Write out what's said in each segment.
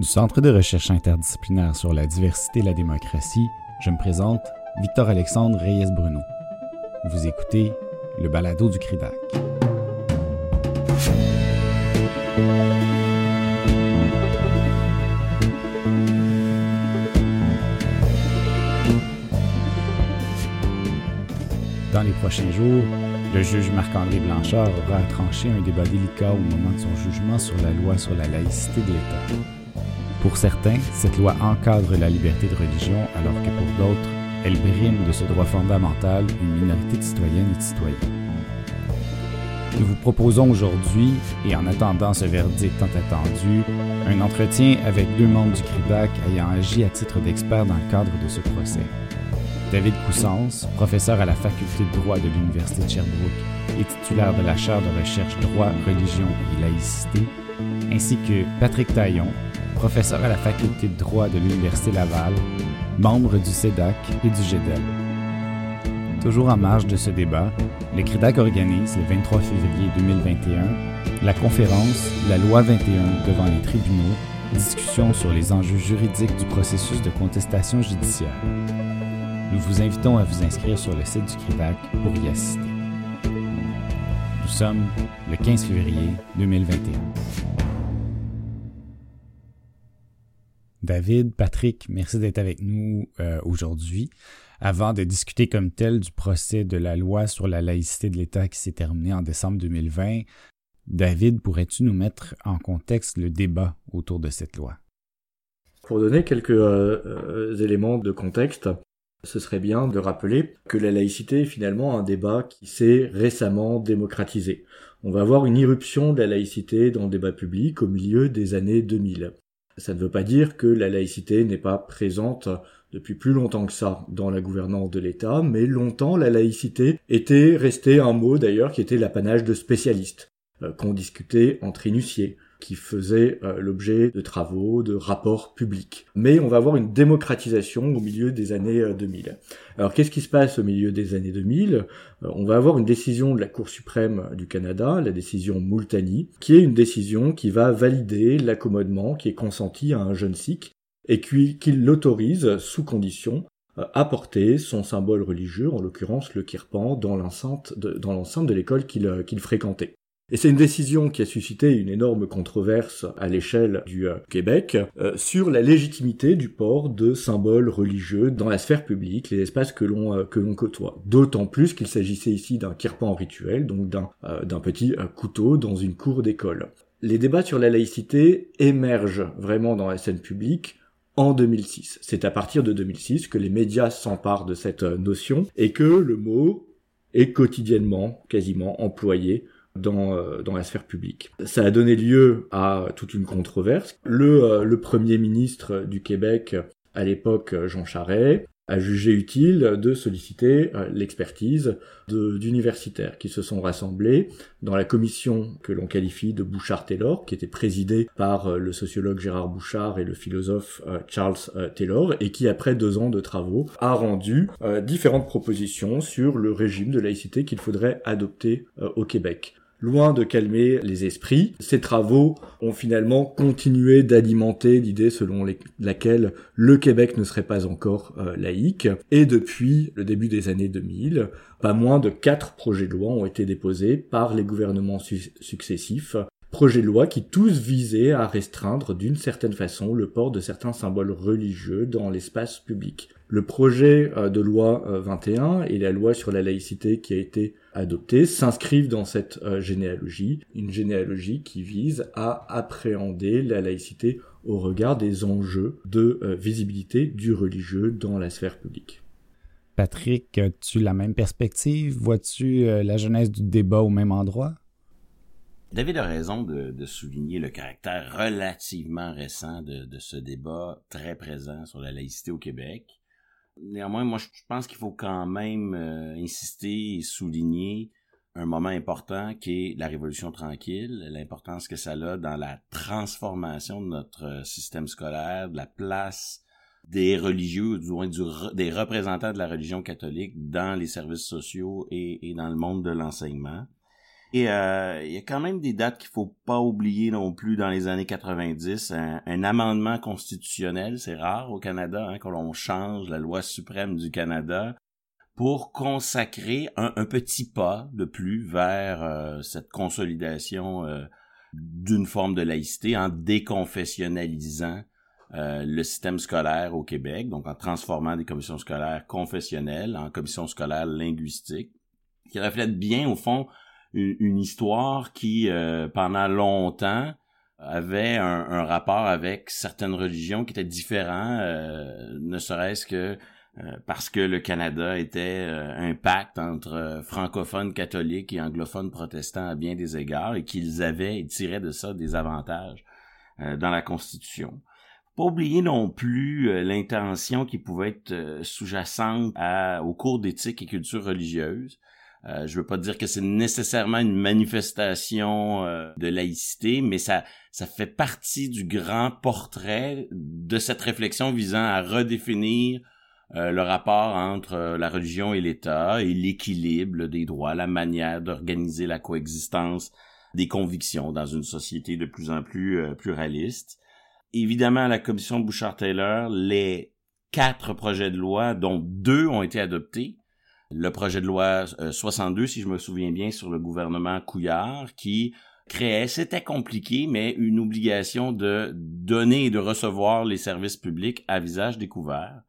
Du Centre de recherche interdisciplinaire sur la diversité et la démocratie, je me présente Victor-Alexandre Reyes-Bruno. Vous écoutez le balado du CRIDAC. Dans les prochains jours, le juge Marc-André Blanchard aura tranché un débat délicat au moment de son jugement sur la loi sur la laïcité de l'État. Pour certains, cette loi encadre la liberté de religion alors que pour d'autres, elle brime de ce droit fondamental une minorité de citoyennes et de citoyens. Nous vous proposons aujourd'hui, et en attendant ce verdict tant attendu, un entretien avec deux membres du CRIDAC ayant agi à titre d'experts dans le cadre de ce procès. David Coussens, professeur à la faculté de droit de l'Université de Sherbrooke et titulaire de la chaire de recherche droit, religion et laïcité, ainsi que Patrick Taillon, professeur à la faculté de droit de l'Université Laval, membre du CEDAC et du GEDEL. Toujours en marge de ce débat, le CRIDAC organise le 23 février 2021 la conférence La loi 21 devant les tribunaux, discussion sur les enjeux juridiques du processus de contestation judiciaire. Nous vous invitons à vous inscrire sur le site du CRIDAC pour y assister. Nous sommes le 15 février 2021. David, Patrick, merci d'être avec nous euh, aujourd'hui. Avant de discuter comme tel du procès de la loi sur la laïcité de l'État qui s'est terminé en décembre 2020, David, pourrais-tu nous mettre en contexte le débat autour de cette loi? Pour donner quelques euh, euh, éléments de contexte, ce serait bien de rappeler que la laïcité est finalement un débat qui s'est récemment démocratisé. On va avoir une irruption de la laïcité dans le débat public au milieu des années 2000. Ça ne veut pas dire que la laïcité n'est pas présente depuis plus longtemps que ça dans la gouvernance de l'État, mais longtemps la laïcité était restée un mot d'ailleurs qui était l'apanage de spécialistes, euh, qu'on discutait entre initiés, qui faisaient euh, l'objet de travaux, de rapports publics. Mais on va avoir une démocratisation au milieu des années 2000. Euh, Alors qu'est-ce qui se passe au milieu des années 2000 euh, On va avoir une décision de la Cour suprême du Canada, la décision Multani, qui est une décision qui va valider l'accommodement qui est consenti à un jeune sikh et qui, l'autorise sous condition à porter son symbole religieux, en l'occurrence le kirpan, dans l'enceinte de, l'école qu'il fréquentait. Et c'est une décision qui a suscité une énorme controverse à l'échelle du euh, Québec euh, sur la légitimité du port de symboles religieux dans la sphère publique, les espaces que l'on euh, côtoie. D'autant plus qu'il s'agissait ici d'un kirpan rituel, donc d'un d'un petit couteau dans une cour d'école. Les débats sur la laïcité émergent vraiment dans la scène publique en 2006. C'est à partir de 2006 que les médias s'emparent de cette notion et que le mot est quotidiennement, quasiment employé dans, euh, dans la sphère publique. Ça a donné lieu à toute une controverse. Le, euh, le premier ministre du Québec, à l'époque Jean Charest, a jugé utile de solliciter euh, l'expertise d'universitaires qui se sont rassemblés dans la commission que l'on qualifie de Bouchard-Taylor, qui était présidée par le sociologue Gérard Bouchard et le philosophe Charles Taylor, et qui, après deux ans de travaux, a rendu différentes propositions sur le régime de laïcité qu'il faudrait adopter au Québec. Loin de calmer les esprits, ces travaux ont finalement continué d'alimenter l'idée selon laquelle le Québec ne serait pas encore euh, laïque. Et depuis le début des années 2000, pas moins de quatre projets de loi ont été déposés par les gouvernements successifs projets de loi qui tous visaient à restreindre d'une certaine façon le port de certains symboles religieux dans l'espace public. Le projet euh, de loi 21 euh, et la loi sur la laïcité qui a été adoptée s'inscrivent dans cette euh, généalogie, une généalogie qui vise à appréhender la laïcité au regard des enjeux de visibilité du religieux dans la sphère publique. Patrick, as-tu la même perspective? Vois-tu la genèse du débat au même endroit? David a raison de, souligner le caractère relativement récent de, de, ce débat très présent sur la laïcité au Québec. Néanmoins, moi, je pense qu'il faut quand même euh, insister et souligner un moment important qui est la Révolution tranquille, l'importance que ça a dans la transformation de notre euh, système scolaire, de la place des religieux, du moins des représentants de la religion catholique dans les services sociaux et, et dans le monde de l'enseignement. Et euh, il y a quand même des dates qu'il faut pas oublier non plus dans les années 90. Un, amendement constitutionnel, c'est rare au Canada hein, que l'on change la loi suprême du Canada pour consacrer un, petit pas de plus vers euh, cette consolidation euh, d'une forme de laïcité en déconfessionnalisant euh, le système scolaire au Québec, donc en transformant des commissions scolaires confessionnelles en commissions scolaires linguistiques, qui reflètent bien, au fond, une, histoire qui, euh, pendant longtemps, avait un, rapport avec certaines religions qui étaient différents, euh, ne serait-ce que parce que le Canada était un pacte entre francophones catholiques et anglophones protestants à bien des égards et qu'ils avaient et tiraient de ça des avantages dans la Constitution. Pas oublier non plus euh, l'intention qui pouvait être euh, sous-jacente au cours d'éthique et culture religieuse. Euh, je veux pas dire que c'est nécessairement une manifestation euh, de laïcité, mais ça, ça fait partie du grand portrait de cette réflexion visant à redéfinir le rapport entre la religion et l'État et l'équilibre des droits, la manière d'organiser la coexistence des convictions dans une société de plus en plus pluraliste évidemment, la commission Bouchard-Taylor, les quatre projets de loi, dont deux ont été adoptés. Le projet de loi 62, euh, si je me souviens bien, sur le gouvernement Couillard, qui créait, c'était compliqué, mais une obligation de donner et de recevoir les services publics à visage découvert.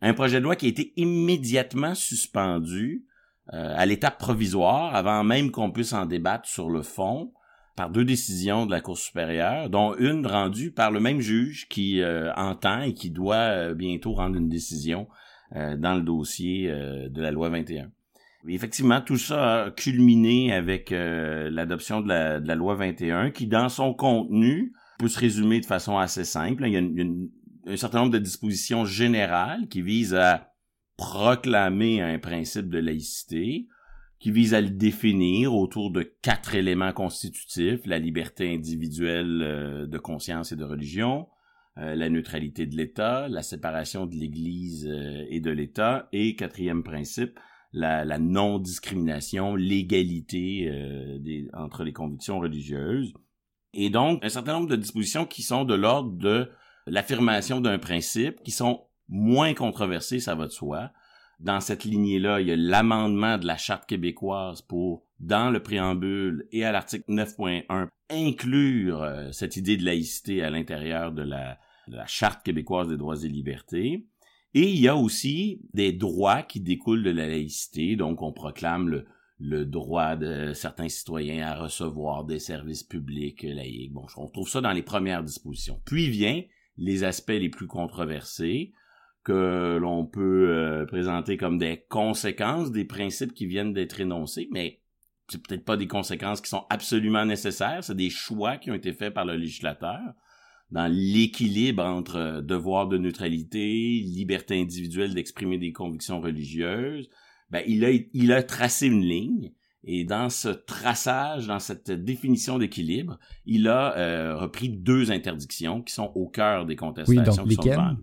Un projet de loi qui a été immédiatement suspendu euh, à l'étape provisoire, avant même qu'on puisse en débattre sur le fond, par deux décisions de la Cour supérieure, dont une rendue par le même juge qui euh, entend et qui doit bientôt rendre une décision dans le dossier de la loi 21. effectivement, tout ça a culminé avec l'adoption de la, de la, loi 21, qui dans son contenu peut se résumer de façon assez simple. Il y a, un certain nombre de dispositions générales qui visent à proclamer un principe de laïcité, qui vise à le définir autour de quatre éléments constitutifs, la liberté individuelle euh, de conscience et de religion, euh, la neutralité de l'État, la séparation de l'Église euh, et de l'État, et quatrième principe, la, non-discrimination, l'égalité entre les convictions religieuses. Et donc, un certain nombre de dispositions qui sont de l'ordre de l'affirmation d'un principe, qui sont moins controversées, ça va de soi, dans cette lignée-là, il y a l'amendement de la Charte québécoise pour, dans le préambule et à l'article 9.1, inclure euh, cette idée de laïcité à l'intérieur de la, Charte québécoise des droits et libertés. Et il y a aussi des droits qui découlent de la laïcité, donc on proclame le, droit de certains citoyens à recevoir des services publics laïcs. Bon, on trouve ça dans les premières dispositions. Puis vient les aspects les plus controversés, que l'on peut euh, présenter comme des conséquences des principes qui viennent d'être énoncés, mais c'est peut-être pas des conséquences qui sont absolument nécessaires, c'est des choix qui ont été faits par le législateur dans l'équilibre entre euh, devoir de neutralité, liberté individuelle d'exprimer des convictions religieuses. Ben, il a, il a tracé une ligne et dans ce traçage, dans cette définition d'équilibre, il a euh, repris deux interdictions qui sont au cœur des contestations qui sont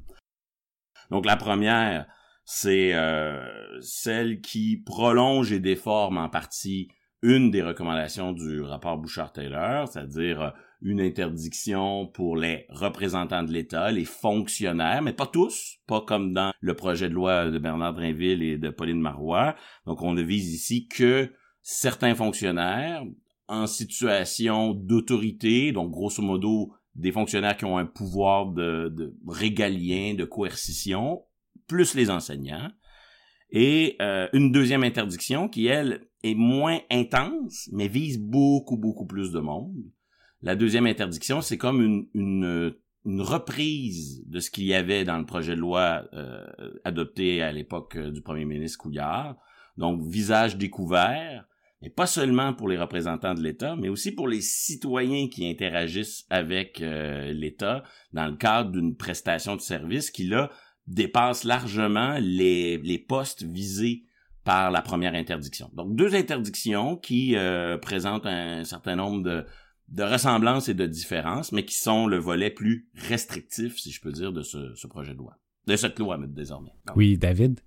donc la première, c'est euh, celle qui prolonge et déforme en partie une des recommandations du rapport Bouchard-Taylor, c'est-à-dire euh, une interdiction pour les représentants de l'État, les fonctionnaires, mais pas tous, pas comme dans le projet de loi de Bernard Drinville et de Pauline Marois. Donc on ne vise ici que certains fonctionnaires en situation d'autorité, donc grosso modo des fonctionnaires qui ont un pouvoir de, de régalien, de coercition, plus les enseignants. Et euh, une deuxième interdiction qui, elle, est moins intense, mais vise beaucoup, beaucoup plus de monde. La deuxième interdiction, c'est comme une, une, reprise de ce qu'il y avait dans le projet de loi euh, adopté à l'époque du premier ministre Couillard. Donc, visage découvert, et pas seulement pour les représentants de l'État, mais aussi pour les citoyens qui interagissent avec euh, l'État dans le cadre d'une prestation de service qui, là, dépasse largement les, les postes visés par la première interdiction. Donc, deux interdictions qui euh, présentent un certain nombre de, de ressemblances et de différences, mais qui sont le volet plus restrictif, si je peux dire, de ce, ce projet de loi. De cette loi, désormais. Oui, David?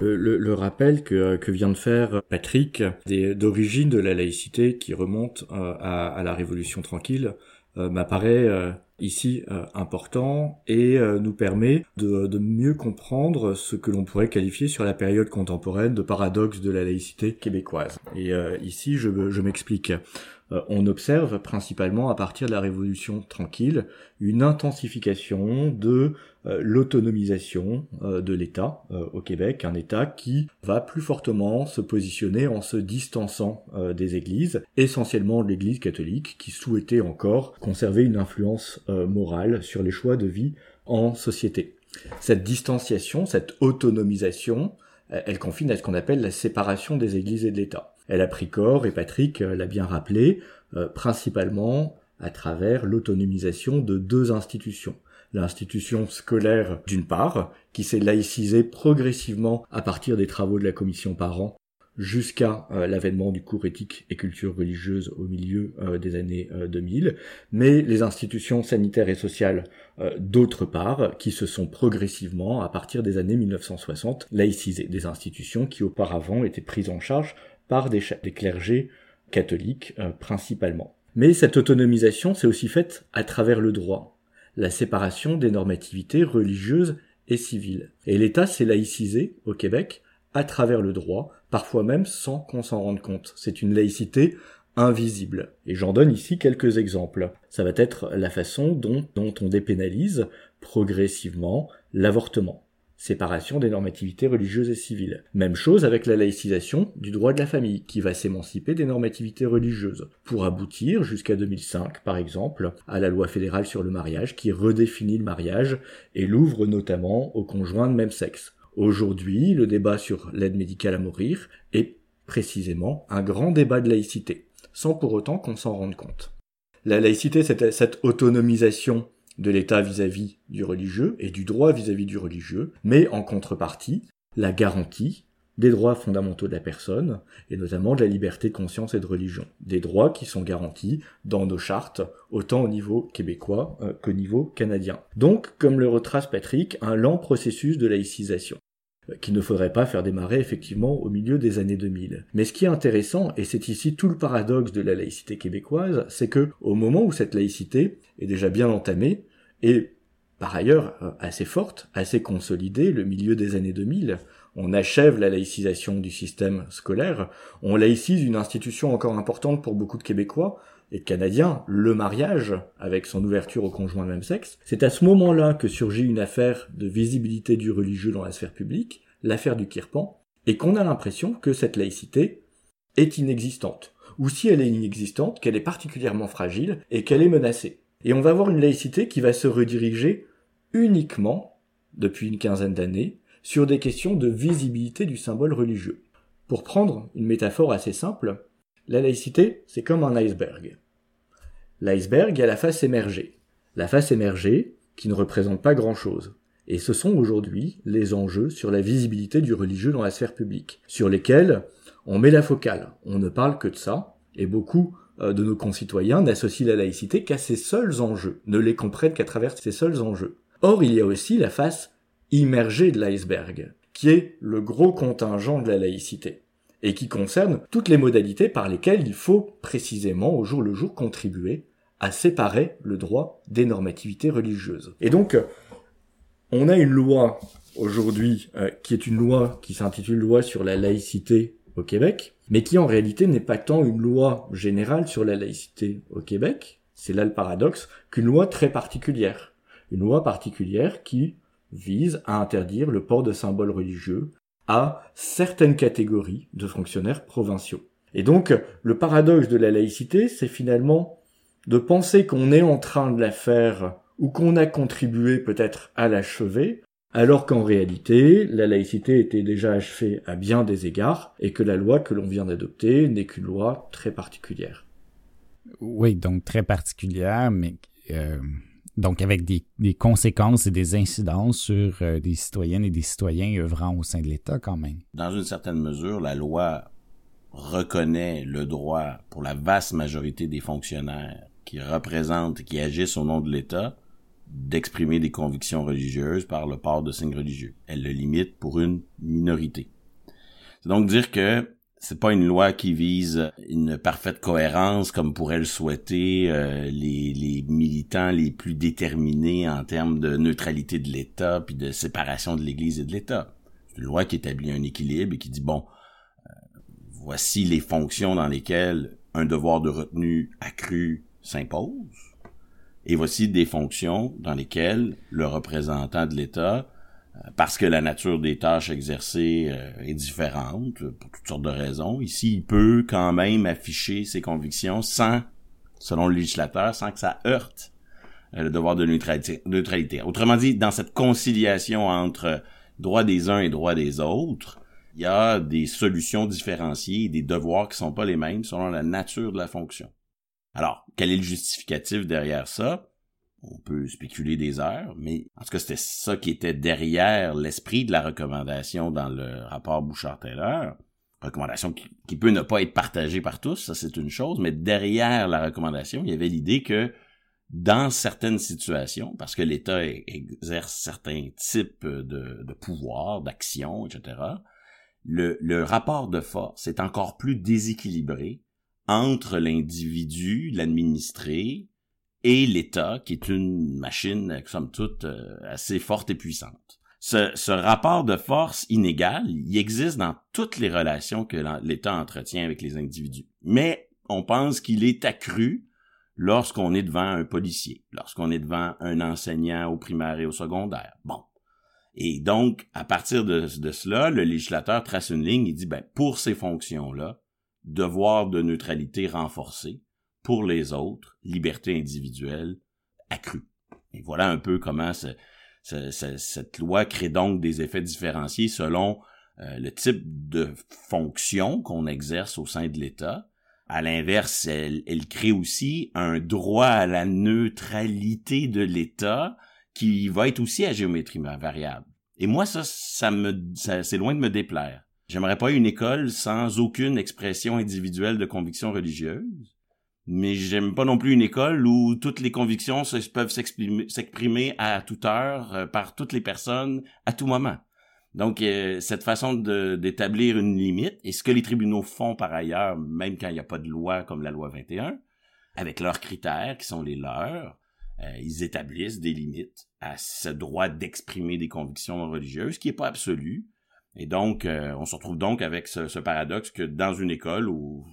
Le, rappel que, vient de faire Patrick d'origine de la laïcité qui remonte euh, à, la Révolution tranquille euh, m'apparaît euh, ici important et nous permet de, mieux comprendre ce que l'on pourrait qualifier sur la période contemporaine de paradoxe de la laïcité québécoise. Et ici, je, je m'explique. Euh, on observe principalement à partir de la Révolution tranquille une intensification de euh, l'autonomisation euh, de l'État au Québec, un État qui va plus fortement se positionner en se distançant des églises, essentiellement de l'Église catholique, qui souhaitait encore conserver une influence morale sur les choix de vie en société. Cette distanciation, cette autonomisation, elle confine à ce qu'on appelle la séparation des églises et de l'État. Elle a pris corps, et Patrick euh, l'a bien rappelé, euh, principalement à travers l'autonomisation de deux institutions. L'institution scolaire d'une part, qui s'est laïcisée progressivement à partir des travaux de la commission parents jusqu'à euh, l'avènement du cours éthique et culture religieuse au milieu des années 2000, mais les institutions sanitaires et sociales d'autre part, qui se sont progressivement, à partir des années 1960, laïcisées, des institutions qui auparavant étaient prises en charge par des, clergés catholiques euh, principalement. Mais cette autonomisation s'est aussi faite à travers le droit, la séparation des normativités religieuses et civiles. Et l'État s'est laïcisé au Québec à travers le droit, parfois même sans qu'on s'en rende compte. C'est une laïcité invisible. Et j'en donne ici quelques exemples. Ça va être la façon dont on dépénalise progressivement l'avortement séparation des normativités religieuses et civiles. Même chose avec la laïcisation du droit de la famille, qui va s'émanciper des normativités religieuses, pour aboutir, jusqu'à 2005 par exemple, à la loi fédérale sur le mariage, qui redéfinit le mariage et l'ouvre notamment aux conjoints de même sexe. Aujourd'hui, le débat sur l'aide médicale à mourir est précisément un grand débat de laïcité, sans pour autant qu'on s'en rende compte. La laïcité, c'est cette autonomisation de l'État vis-à-vis du religieux et du droit vis-à-vis du religieux, mais en contrepartie, la garantie des droits fondamentaux de la personne, et notamment de la liberté de conscience et de religion. Des droits qui sont garantis dans nos chartes, autant au niveau québécois euh, qu'au niveau canadien. Donc, comme le retrace Patrick, un lent processus de laïcisation qu'il ne faudrait pas faire démarrer effectivement au milieu des années 2000. Mais ce qui est intéressant, et c'est ici tout le paradoxe de la laïcité québécoise, c'est que au moment où cette laïcité est déjà bien entamée, et par ailleurs euh, assez forte, assez consolidée, le milieu des années 2000. On achève la laïcisation du système scolaire, on laïcise une institution encore importante pour beaucoup de Québécois et de Canadiens, le mariage, avec son ouverture aux conjoints de même sexe. C'est à ce moment-là que surgit une affaire de visibilité du religieux dans la sphère publique, l'affaire du Kirpan, et qu'on a l'impression que cette laïcité est inexistante, ou si elle est inexistante, qu'elle est particulièrement fragile et qu'elle est menacée. Et on va avoir une laïcité qui va se rediriger uniquement, depuis une quinzaine d'années, sur des questions de visibilité du symbole religieux. Pour prendre une métaphore assez simple, la laïcité, c'est comme un iceberg. L'iceberg a la face émergée. La face émergée, qui ne représente pas grand-chose. Et ce sont aujourd'hui les enjeux sur la visibilité du religieux dans la sphère publique, sur lesquels on met la focale. On ne parle que de ça, et beaucoup euh, de nos concitoyens n'associent la laïcité qu'à ses seuls enjeux, ne les comprennent qu'à travers ses seuls enjeux. Or, il y a aussi la face immergée de l'iceberg, qui est le gros contingent de la laïcité, et qui concerne toutes les modalités par lesquelles il faut précisément au jour le jour contribuer à séparer le droit des normativités religieuses. Et donc, on a une loi aujourd'hui euh, qui est une loi qui s'intitule loi sur la laïcité au Québec, mais qui en réalité n'est pas tant une loi générale sur la laïcité au Québec, c'est là le paradoxe, qu'une loi très particulière. Une loi particulière qui vise à interdire le port de symboles religieux à certaines catégories de fonctionnaires provinciaux. Et donc, le paradoxe de la laïcité, c'est finalement de penser qu'on est en train de la faire ou qu'on a contribué peut-être à l'achever, alors qu'en réalité, la laïcité était déjà achevée à bien des égards, et que la loi que l'on vient d'adopter n'est qu'une loi très particulière. Oui, donc très particulière, mais euh, donc avec des, conséquences et des incidences sur euh, des citoyennes et des citoyens œuvrant au sein de l'État quand même. Dans une certaine mesure, la loi reconnaît le droit pour la vaste majorité des fonctionnaires qui représentent, qui agissent au nom de l'État, d'exprimer des convictions religieuses par le port de signes religieux. Elle le limite pour une minorité. C'est donc dire que c'est pas une loi qui vise une parfaite cohérence comme pourraient le souhaiter euh, les, militants les plus déterminés en termes de neutralité de l'État puis de séparation de l'Église et de l'État. C'est une loi qui établit un équilibre et qui dit bon, euh, voici les fonctions dans lesquelles un devoir de retenue accru s'impose et voici des fonctions dans lesquelles le représentant de l'État parce que la nature des tâches exercées euh, est différente pour toutes sortes de raisons. Ici, il peut quand même afficher ses convictions sans, selon le législateur, sans que ça heurte euh, le devoir de neutralité. Autrement dit, dans cette conciliation entre droit des uns et droit des autres, il y a des solutions différenciées des devoirs qui sont pas les mêmes selon la nature de la fonction. Alors, quel est le justificatif derrière ça? On peut spéculer des heures, mais en tout cas, c'était ça qui était derrière l'esprit de la recommandation dans le rapport Bouchard-Taylor. Recommandation qui, peut ne pas être partagée par tous, ça c'est une chose, mais derrière la recommandation, il y avait l'idée que dans certaines situations, parce que l'État exerce certains types de, de pouvoirs, d'actions, etc., le rapport de force est encore plus déséquilibré entre l'individu, l'administré, et l'État, qui est une machine, somme toute, euh, assez forte et puissante. Ce, ce, rapport de force inégal, il existe dans toutes les relations que l'État entretient avec les individus. Mais on pense qu'il est accru lorsqu'on est devant un policier, lorsqu'on est devant un enseignant au primaire et au secondaire. Bon. Et donc, à partir de, de cela, le législateur trace une ligne et dit, ben, pour ces fonctions-là, devoir de neutralité renforcé, pour les autres, liberté individuelle accrue. Et voilà un peu comment cette loi crée donc des effets différenciés selon euh, le type de fonction qu'on exerce au sein de l'État. À l'inverse, elle, crée aussi un droit à la neutralité de l'État qui va être aussi à géométrie variable. Et moi, ça, ça me, c'est loin de me déplaire. J'aimerais pas une école sans aucune expression individuelle de conviction religieuse mais j'aime pas non plus une école où toutes les convictions peuvent s'exprimer à toute heure euh, par toutes les personnes à tout moment. Donc euh, cette façon d'établir une limite et ce que les tribunaux font par ailleurs, même quand il n'y a pas de loi comme la loi 21, avec leurs critères qui sont les leurs, euh, ils établissent des limites à ce droit d'exprimer des convictions religieuses qui est pas absolu. Et donc on se retrouve donc avec ce, ce paradoxe que dans une école où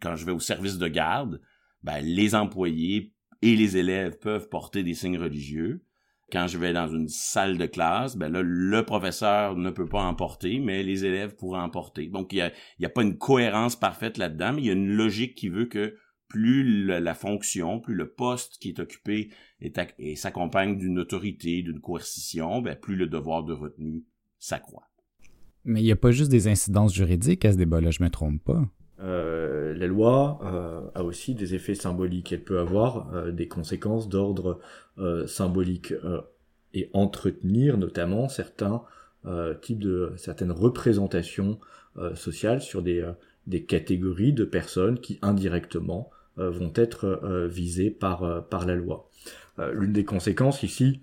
quand je vais au service de garde, ben, les employés et les élèves peuvent porter des signes religieux. Quand je vais dans une salle de classe, ben là, le professeur ne peut pas en porter, mais les élèves pourraient en porter. Donc, il n'y a, pas une cohérence parfaite là-dedans, mais il y a une logique qui veut que plus la fonction, plus le poste qui est occupé et s'accompagne d'une autorité, d'une coercition, ben, plus le devoir de retenue s'accroît. Mais il n'y a pas juste des incidences juridiques à ce débat-là, je me trompe pas. Euh, la loi euh, a aussi des effets symboliques. Elle peut avoir euh, des conséquences d'ordre symbolique et entretenir notamment certains types de certaines représentations sociales sur des, des catégories de personnes qui indirectement vont être visées par, par la loi. L'une des conséquences ici,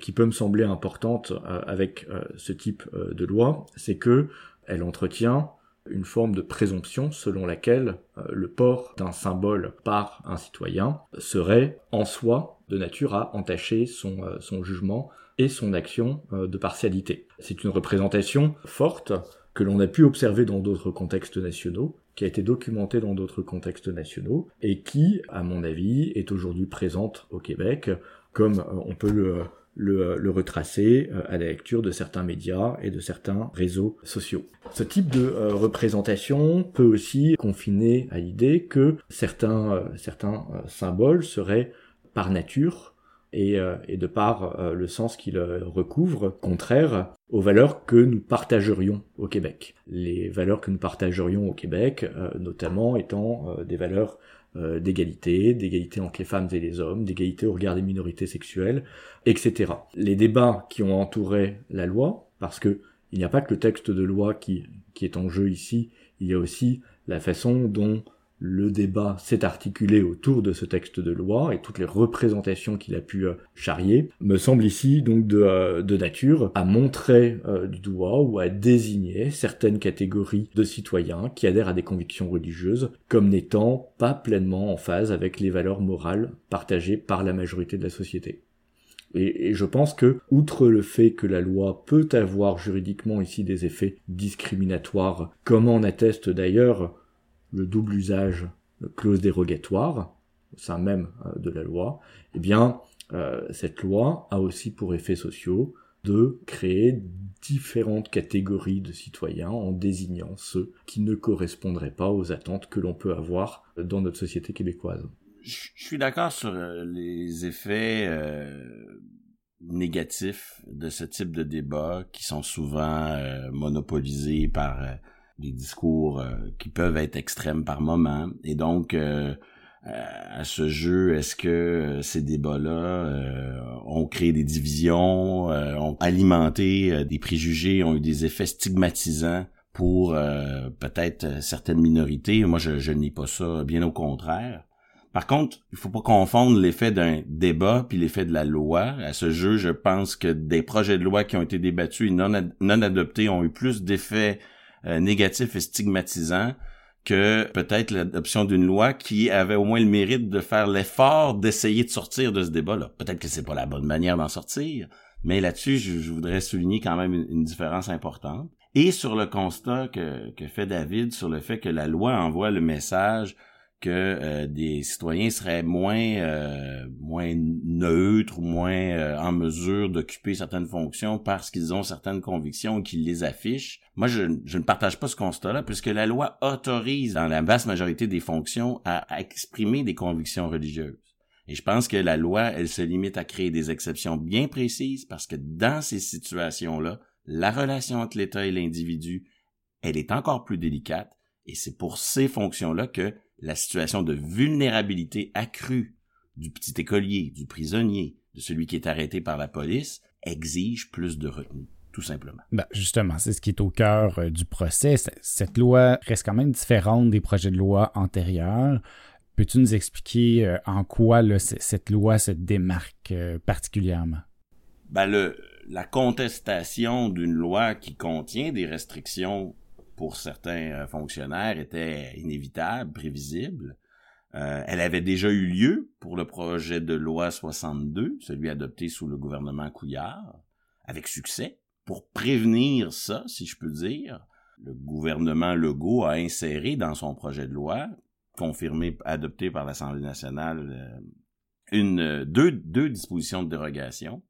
qui peut me sembler importante avec ce type de loi, c'est que elle entretient une forme de présomption selon laquelle euh, le port d'un symbole par un citoyen serait en soi de nature à entacher son, euh, jugement et son action euh, de partialité. C'est une représentation forte que l'on a pu observer dans d'autres contextes nationaux, qui a été documentée dans d'autres contextes nationaux, et qui, à mon avis, est aujourd'hui présente au Québec, comme on peut le, le, retracer euh, à la lecture de certains médias et de certains réseaux sociaux. Ce type de euh, représentation peut aussi confiner à l'idée que certains, euh, certains symboles seraient par nature et, et de par le sens qu'ils recouvrent, contraires aux valeurs que nous partagerions au Québec. Les valeurs que nous partagerions au Québec, notamment étant des valeurs euh, d'égalité, d'égalité entre les femmes et les hommes, d'égalité au regard des minorités sexuelles, etc. Les débats qui ont entouré la loi, parce que il n'y a pas que le texte de loi qui, qui est en jeu ici, il y a aussi la façon dont le débat s'est articulé autour de ce texte de loi et toutes les représentations qu'il a pu euh, charrier me semble ici donc de, euh, nature à montrer euh, du doigt ou à désigner certaines catégories de citoyens qui adhèrent à des convictions religieuses comme n'étant pas pleinement en phase avec les valeurs morales partagées par la majorité de la société. Et, je pense que, outre le fait que la loi peut avoir juridiquement ici des effets discriminatoires, comme en atteste d'ailleurs le double usage clause dérogatoire au sein même euh, de la loi, eh bien, euh, cette loi a aussi pour effet sociaux de créer différentes catégories de citoyens en désignant ceux qui ne correspondraient pas aux attentes que l'on peut avoir dans notre société québécoise. Je suis d'accord sur euh, les effets négatifs de ce type de débat qui sont souvent monopolisés par des discours euh, qui peuvent être extrêmes par moment. Et donc, euh, euh, à ce jeu, est-ce que ces débats-là ont créé des divisions, ont alimenté des préjugés, ont eu des effets stigmatisants pour peut-être certaines minorités? Moi, je, je nie pas ça, bien au contraire. Par contre, il faut pas confondre l'effet d'un débat puis l'effet de la loi. À ce jeu, je pense que des projets de loi qui ont été débattus et non, non adoptés ont eu plus d'effets euh, négatif et stigmatisant que peut-être l'adoption d'une loi qui avait au moins le mérite de faire l'effort d'essayer de sortir de ce débat-là. Peut-être que c'est pas la bonne manière d'en sortir, mais là-dessus, je, voudrais souligner quand même une, différence importante. Et sur le constat que, fait David sur le fait que la loi envoie le message que euh, des citoyens seraient moins euh, moins neutres ou moins en mesure d'occuper certaines fonctions parce qu'ils ont certaines convictions et qu'ils les affichent. Moi, je, je ne partage pas ce constat-là puisque la loi autorise dans la vaste majorité des fonctions à, exprimer des convictions religieuses. Et je pense que la loi, elle se limite à créer des exceptions bien précises parce que dans ces situations-là, la relation entre l'État et l'individu, elle est encore plus délicate et c'est pour ces fonctions-là que la situation de vulnérabilité accrue du petit écolier, du prisonnier, de celui qui est arrêté par la police, exige plus de retenue tout simplement. Ben justement, c'est ce qui est au cœur euh, du procès. Cette loi reste quand même différente des projets de loi antérieurs. Peux-tu nous expliquer euh, en quoi cette loi se démarque euh, particulièrement? Ben le, la contestation d'une loi qui contient des restrictions pour certains fonctionnaires était inévitable, prévisible. Euh, elle avait déjà eu lieu pour le projet de loi 62, celui adopté sous le gouvernement Couillard, avec succès. Pour prévenir ça, si je peux dire, le gouvernement Legault a inséré dans son projet de loi, confirmé, adopté par l'Assemblée nationale, euh, une, deux, dispositions de dérogation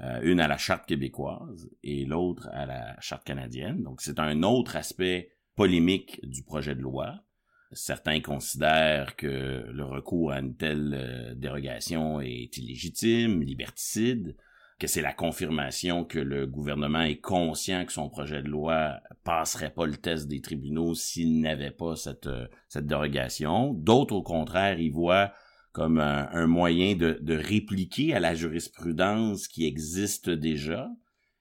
euh, une à la charte québécoise et l'autre à la charte canadienne. Donc c'est un autre aspect polémique du projet de loi. Certains considèrent que le recours à une telle euh, dérogation est illégitime, liberticide, que c'est la confirmation que le gouvernement est conscient que son projet de loi passerait pas le test des tribunaux s'il n'avait pas cette, euh, cette dérogation. D'autres, au contraire, y voient comme un, moyen de, répliquer à la jurisprudence qui existe déjà.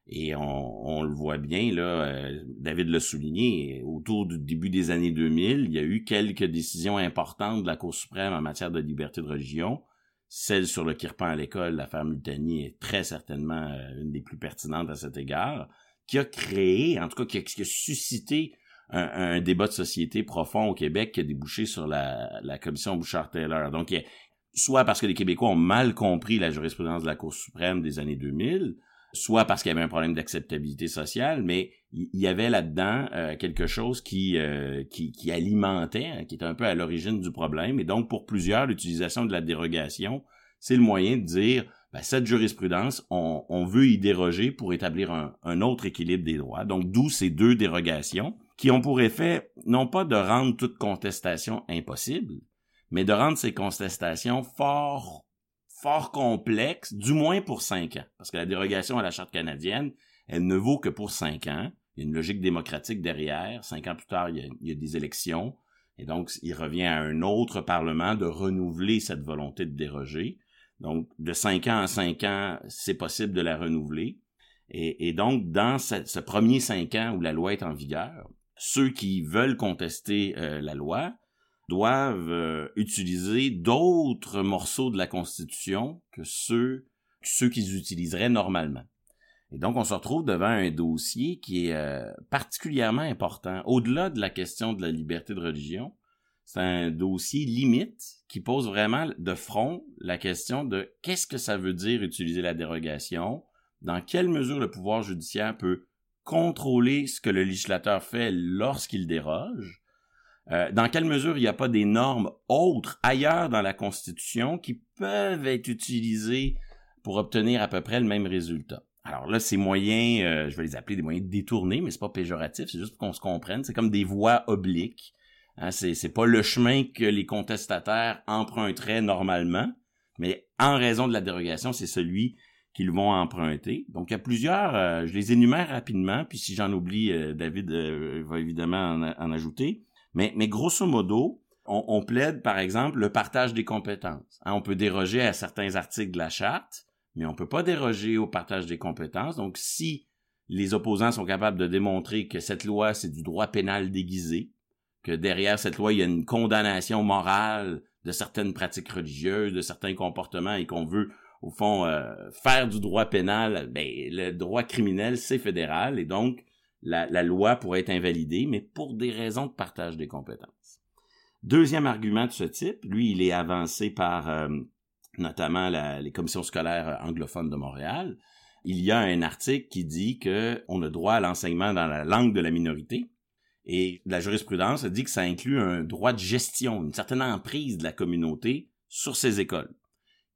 Et on, on le voit bien, là, euh, David l'a souligné, autour du début des années 2000, il y a eu quelques décisions importantes de la Cour suprême en matière de liberté de religion. Celle sur le kirpan à l'école, l'affaire Multani, est très certainement euh, une des plus pertinentes à cet égard, qui a créé, en tout cas qui a, suscité un, débat de société profond au Québec qui a débouché sur la, commission Bouchard-Taylor. Donc, soit parce que les Québécois ont mal compris la jurisprudence de la Cour suprême des années 2000, soit parce qu'il y avait un problème d'acceptabilité sociale, mais il y, avait là-dedans euh, quelque chose qui, euh, qui, qui, alimentait, hein, qui était un peu à l'origine du problème. Et donc, pour plusieurs, l'utilisation de la dérogation, c'est le moyen de dire, ben, cette jurisprudence, on, on, veut y déroger pour établir un, un autre équilibre des droits. Donc, d'où ces deux dérogations qui ont pour effet, non pas de rendre toute contestation impossible, mais de rendre ces contestations fort, fort complexes, du moins pour cinq ans. Parce que la dérogation à la Charte canadienne, elle ne vaut que pour cinq ans. Il y a une logique démocratique derrière. Cinq ans plus tard, il y a, des élections. Et donc, il revient à un autre Parlement de renouveler cette volonté de déroger. Donc, de cinq ans à cinq ans, c'est possible de la renouveler. Et, donc, dans ce, premier cinq ans où la loi est en vigueur, ceux qui veulent contester euh, la loi doivent euh, utiliser d'autres morceaux de la Constitution que ceux qu'ils utiliseraient normalement. Et donc, on se retrouve devant un dossier qui est euh, particulièrement important. Au-delà de la question de la liberté de religion, c'est un dossier limite qui pose vraiment de front la question de qu'est-ce que ça veut dire utiliser la dérogation, dans quelle mesure le pouvoir judiciaire peut contrôler ce que le législateur fait lorsqu'il déroge, euh, dans quelle mesure il n'y a pas des normes autres ailleurs dans la Constitution qui peuvent être utilisées pour obtenir à peu près le même résultat. Alors là, ces moyens, euh, je vais les appeler des moyens détournés, mais c'est pas péjoratif, c'est juste qu'on se comprenne. C'est comme des voies obliques. Hein, c'est, pas le chemin que les contestataires emprunteraient normalement, mais en raison de la dérogation, c'est celui qu'ils vont emprunter. Donc, il y a plusieurs, euh, je les énumère rapidement, puis si j'en oublie, David va évidemment en, ajouter. Mais, mais grosso modo, on, plaide, par exemple, le partage des compétences. Hein, on peut déroger à certains articles de la charte, mais on peut pas déroger au partage des compétences. Donc, si les opposants sont capables de démontrer que cette loi, c'est du droit pénal déguisé, que derrière cette loi, il y a une condamnation morale de certaines pratiques religieuses, de certains comportements, et qu'on veut, au fond, euh, faire du droit pénal, ben, le droit criminel, c'est fédéral, et donc, la, loi pourrait être invalidée, mais pour des raisons de partage des compétences. Deuxième argument de ce type, lui, il est avancé par euh, notamment les commissions scolaires anglophones de Montréal. Il y a un article qui dit qu'on a droit à l'enseignement dans la langue de la minorité. Et la jurisprudence dit que ça inclut un droit de gestion, une certaine emprise de la communauté sur ces écoles.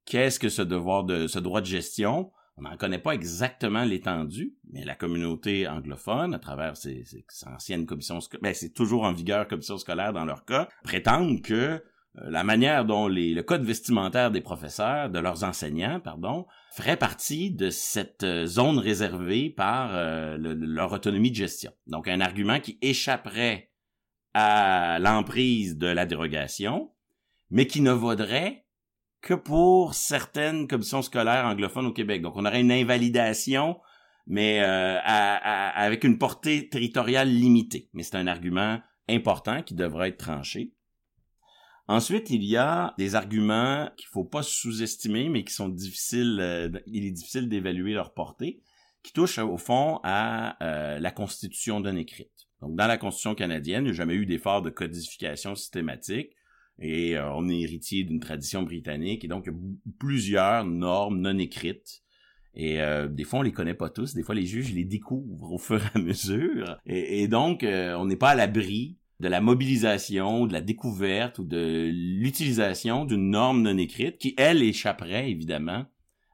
Qu'est-ce que ce devoir de ce droit de gestion? On n'en connaît pas exactement l'étendue, mais la communauté anglophone, à travers ces, anciennes commissions scolaires, ben, c'est toujours en vigueur commissions scolaires dans leur cas, prétendent que euh, la manière dont le code vestimentaire des professeurs, de leurs enseignants, pardon, ferait partie de cette euh, zone réservée par euh, leur autonomie de gestion. Donc un argument qui échapperait à l'emprise de la dérogation, mais qui ne vaudrait que pour certaines commissions scolaires anglophones au Québec. Donc, on aurait une invalidation, mais euh, avec une portée territoriale limitée. Mais c'est un argument important qui devrait être tranché. Ensuite, il y a des arguments qu'il faut pas sous-estimer, mais qui sont difficiles, euh, il est difficile d'évaluer leur portée, qui touchent au fond à euh, la constitution d'un écrite. Donc, dans la Constitution canadienne, il n'y a jamais eu d'effort de codification systématique et euh, on est héritier d'une tradition britannique et donc il y a plusieurs normes non écrites et des fois on les connaît pas tous des fois les juges les découvrent au fur et à mesure et, donc on n'est pas à l'abri de la mobilisation de la découverte ou de l'utilisation d'une norme non écrite qui elle échapperait évidemment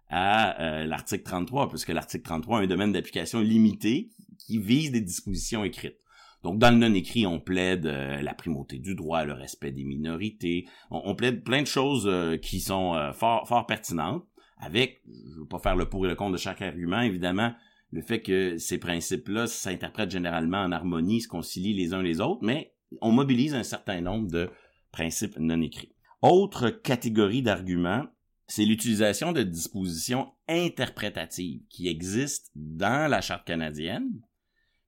à l'article 33 puisque l'article 33 a un domaine d'application limité qui vise des dispositions écrites donc, dans le non-écrit, on plaide euh, la primauté du droit, le respect des minorités. On, plaide plein de choses euh, qui sont euh, fort, fort pertinentes, avec, je ne veux pas faire le pour et le contre de chaque argument, évidemment, le fait que ces principes-là s'interprètent généralement en harmonie, se concilient les uns les autres, mais on mobilise un certain nombre de principes non écrits. Autre catégorie d'arguments, c'est l'utilisation de dispositions interprétatives qui existent dans la Charte canadienne,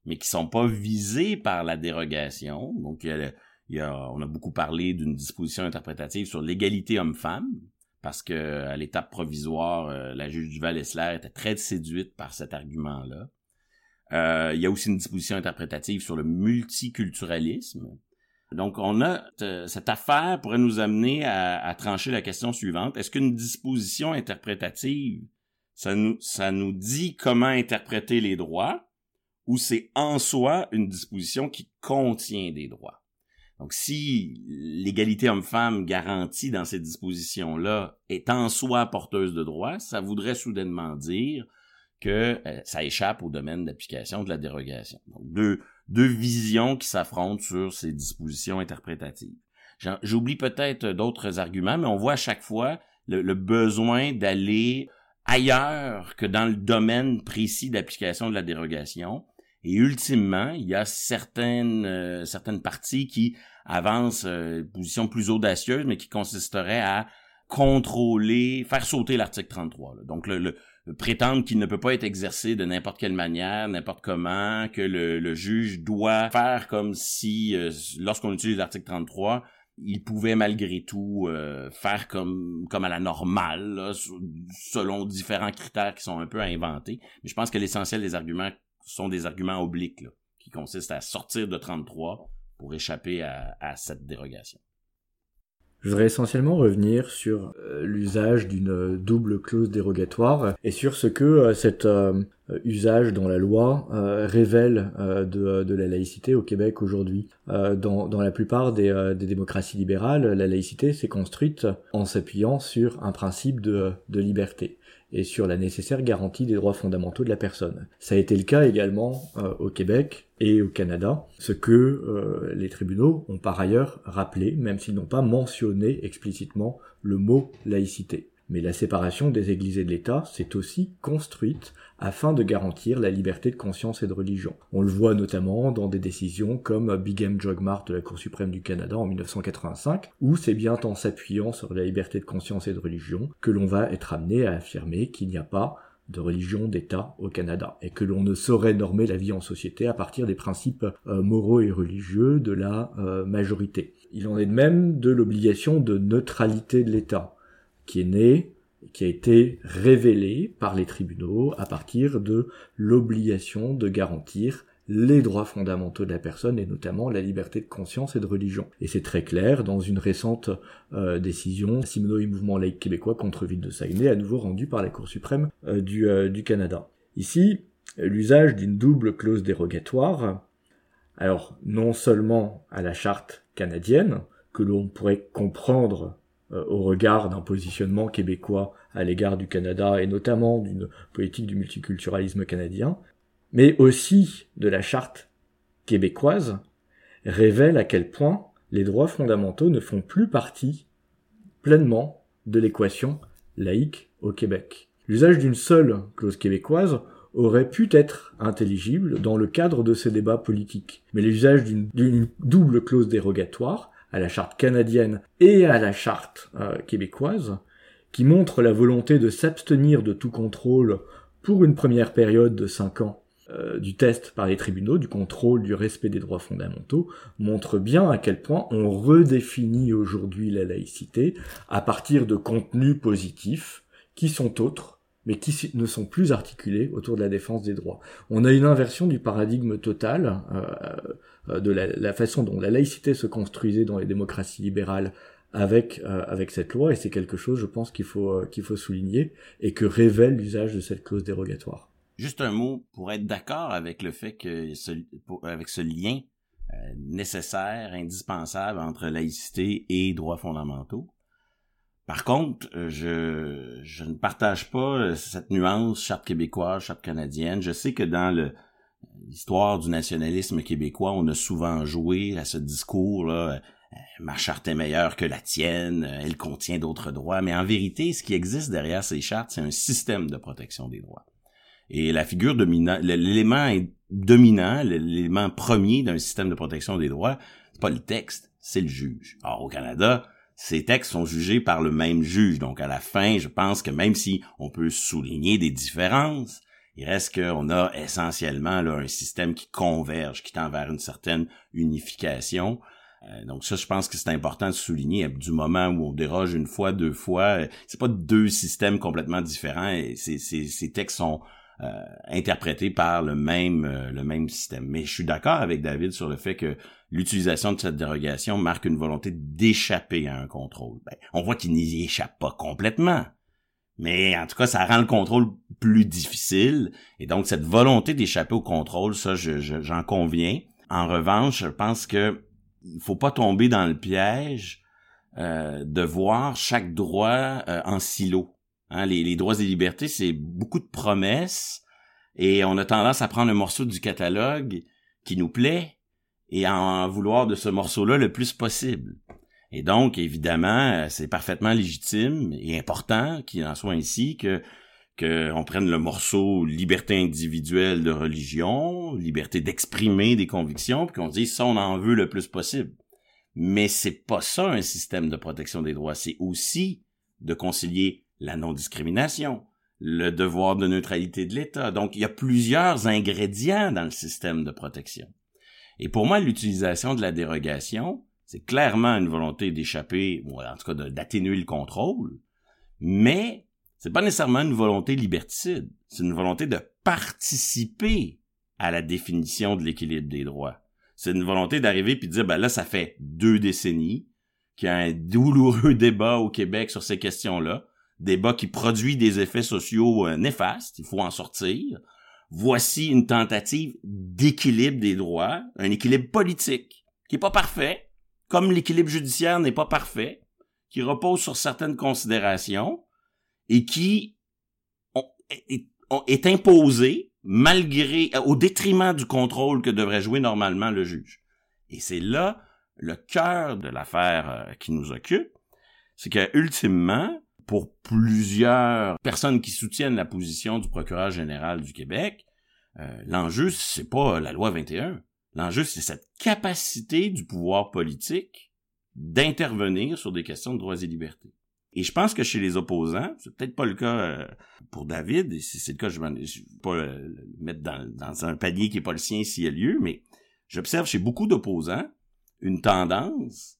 mais qui sont pas visés par la dérogation. Donc, on a beaucoup parlé d'une disposition interprétative sur l'égalité homme-femme, parce que à l'étape provisoire, euh, la juge Duval-Essler était très séduite par cet argument-là. Euh, il y a aussi une disposition interprétative sur le multiculturalisme. Donc, on a cette affaire pourrait nous amener à, à trancher la question suivante. Est-ce qu'une disposition interprétative, ça nous, ça nous dit comment interpréter les droits, ou c'est en soi une disposition qui contient des droits? Donc, si l'égalité homme-femme garantie dans ces dispositions-là est en soi porteuse de droits, ça voudrait soudainement dire que euh, ça échappe au domaine d'application de la dérogation. Donc, deux, deux visions qui s'affrontent sur ces dispositions interprétatives. J'oublie peut-être d'autres arguments, mais on voit à chaque fois le besoin d'aller ailleurs que dans le domaine précis d'application de la dérogation et ultimement, il y a certaines euh, certaines parties qui avancent euh, une position plus audacieuse, mais qui consisterait à contrôler, faire sauter l'article 33. Donc le, prétendre qu'il ne peut pas être exercé de n'importe quelle manière, n'importe comment, que le, juge doit faire comme si, euh, lorsqu'on utilise l'article 33, il pouvait malgré tout euh, faire comme comme à la normale, selon différents critères qui sont un peu inventés. Mais je pense que l'essentiel des arguments sont des arguments obliques, qui consistent à sortir de 33 pour échapper à cette dérogation. Je voudrais essentiellement revenir sur euh, l'usage d'une double clause dérogatoire et sur ce que euh, cet euh, usage dans la loi révèle de, la laïcité au Québec aujourd'hui. Dans, la plupart des, démocraties libérales, la laïcité s'est construite en s'appuyant sur un principe de liberté et sur la nécessaire garantie des droits fondamentaux de la personne. Ça a été le cas également euh, au Québec et au Canada, ce que euh, les tribunaux ont par ailleurs rappelé, même s'ils n'ont pas mentionné explicitement le mot laïcité. Mais la séparation des églises et de l'État s'est aussi construite afin de garantir la liberté de conscience et de religion. On le voit notamment dans des décisions comme Big M Jogmart de la Cour suprême du Canada en 1985, où c'est bien en s'appuyant sur la liberté de conscience et de religion que l'on va être amené à affirmer qu'il n'y a pas de religion d'État au Canada et que l'on ne saurait normer la vie en société à partir des principes euh, moraux et religieux de la euh, majorité. Il en est de même de l'obligation de neutralité de l'État qui est né, qui a été révélé par les tribunaux à partir de l'obligation de garantir les droits fondamentaux de la personne et notamment la liberté de conscience et de religion. Et c'est très clair dans une récente euh, décision Simono et Mouvement laïque québécois contre Ville de Saguenay, à nouveau rendue par la Cour suprême euh, du, euh, du Canada. Ici, l'usage d'une double clause dérogatoire, alors non seulement à la charte canadienne, que l'on pourrait comprendre au regard d'un positionnement québécois à l'égard du Canada et notamment d'une politique du multiculturalisme canadien, mais aussi de la charte québécoise, révèle à quel point les droits fondamentaux ne font plus partie pleinement de l'équation laïque au Québec. L'usage d'une seule clause québécoise aurait pu être intelligible dans le cadre de ces débats politiques, mais l'usage d'une double clause dérogatoire à la charte canadienne et à la charte euh, québécoise, qui montre la volonté de s'abstenir de tout contrôle pour une première période de cinq ans euh, du test par les tribunaux, du contrôle du respect des droits fondamentaux, montre bien à quel point on redéfinit aujourd'hui la laïcité à partir de contenus positifs qui sont autres mais qui ne sont plus articulés autour de la défense des droits. On a une inversion du paradigme total euh, de la, façon dont la laïcité se construisait dans les démocraties libérales avec euh, avec cette loi et c'est quelque chose je pense qu'il faut euh, qu'il faut souligner et que révèle l'usage de cette clause dérogatoire. Juste un mot pour être d'accord avec le fait que ce, avec ce lien nécessaire, indispensable entre laïcité et droits fondamentaux. Par contre, je, je ne partage pas cette nuance charte québécoise, charte canadienne. Je sais que dans le, l'histoire du nationalisme québécois, on a souvent joué à ce discours-là. Euh, ma charte est meilleure que la tienne, euh, elle contient d'autres droits, mais en vérité, ce qui existe derrière ces chartes, c'est un système de protection des droits. Et la figure dominante, l'élément dominant, l'élément premier d'un système de protection des droits, c'est pas le texte, c'est le juge. Or, au Canada, ces textes sont jugés par le même juge. Donc, à la fin, je pense que même si on peut souligner des différences, il reste qu'on a essentiellement là, un système qui converge, qui tend vers une certaine unification. Euh, donc ça, je pense que c'est important de souligner du moment où on déroge une fois, deux fois, euh, c'est pas deux systèmes complètement différents. Ces, textes sont euh, interprétés par le même le même système. Mais je suis d'accord avec David sur le fait que l'utilisation de cette dérogation marque une volonté d'échapper à un contrôle. Ben, on voit qu'il n'y échappe pas complètement. Mais en tout cas, ça rend le contrôle plus difficile. Et donc, cette volonté d'échapper au contrôle, ça, j'en conviens. En revanche, je pense que il faut pas tomber dans le piège euh, de voir chaque droit euh, en silo. Hein, les, les, droits et libertés, c'est beaucoup de promesses et on a tendance à prendre un morceau du catalogue qui nous plaît et à en vouloir de ce morceau-là le plus possible. Et donc, évidemment, euh, c'est parfaitement légitime et important qu'il en soit ainsi que qu'on prenne le morceau liberté individuelle de religion, liberté d'exprimer des convictions, puis qu'on dise ça, on en veut le plus possible. Mais c'est pas ça un système de protection des droits, c'est aussi de concilier la non-discrimination, le devoir de neutralité de l'État. Donc, il y a plusieurs ingrédients dans le système de protection. Et pour moi, l'utilisation de la dérogation, C'est clairement une volonté d'échapper, ou en tout cas d'atténuer le contrôle, mais c'est pas nécessairement une volonté liberticide. C'est une volonté de participer à la définition de l'équilibre des droits. C'est une volonté d'arriver puis de dire, ben là, ça fait deux décennies qu'il y a un douloureux débat au Québec sur ces questions-là. Débat qui produit des effets sociaux euh, néfastes. Il faut en sortir. Voici une tentative d'équilibre des droits, un équilibre politique qui est pas parfait, comme l'équilibre judiciaire n'est pas parfait, qui repose sur certaines considérations et qui est imposé malgré, au détriment du contrôle que devrait jouer normalement le juge. Et c'est là le cœur de l'affaire euh, qui nous occupe, c'est que ultimement, pour plusieurs personnes qui soutiennent la position du procureur général du Québec, euh, l'enjeu c'est pas la loi 21. L'enjeu c'est cette capacité du pouvoir politique d'intervenir sur des questions de droits et libertés. Et je pense que chez les opposants, c'est peut-être pas le cas euh, pour David, et si c'est le cas, je vais pas le mettre dans, un panier qui est pas le sien s'il y a lieu, mais j'observe chez beaucoup d'opposants une tendance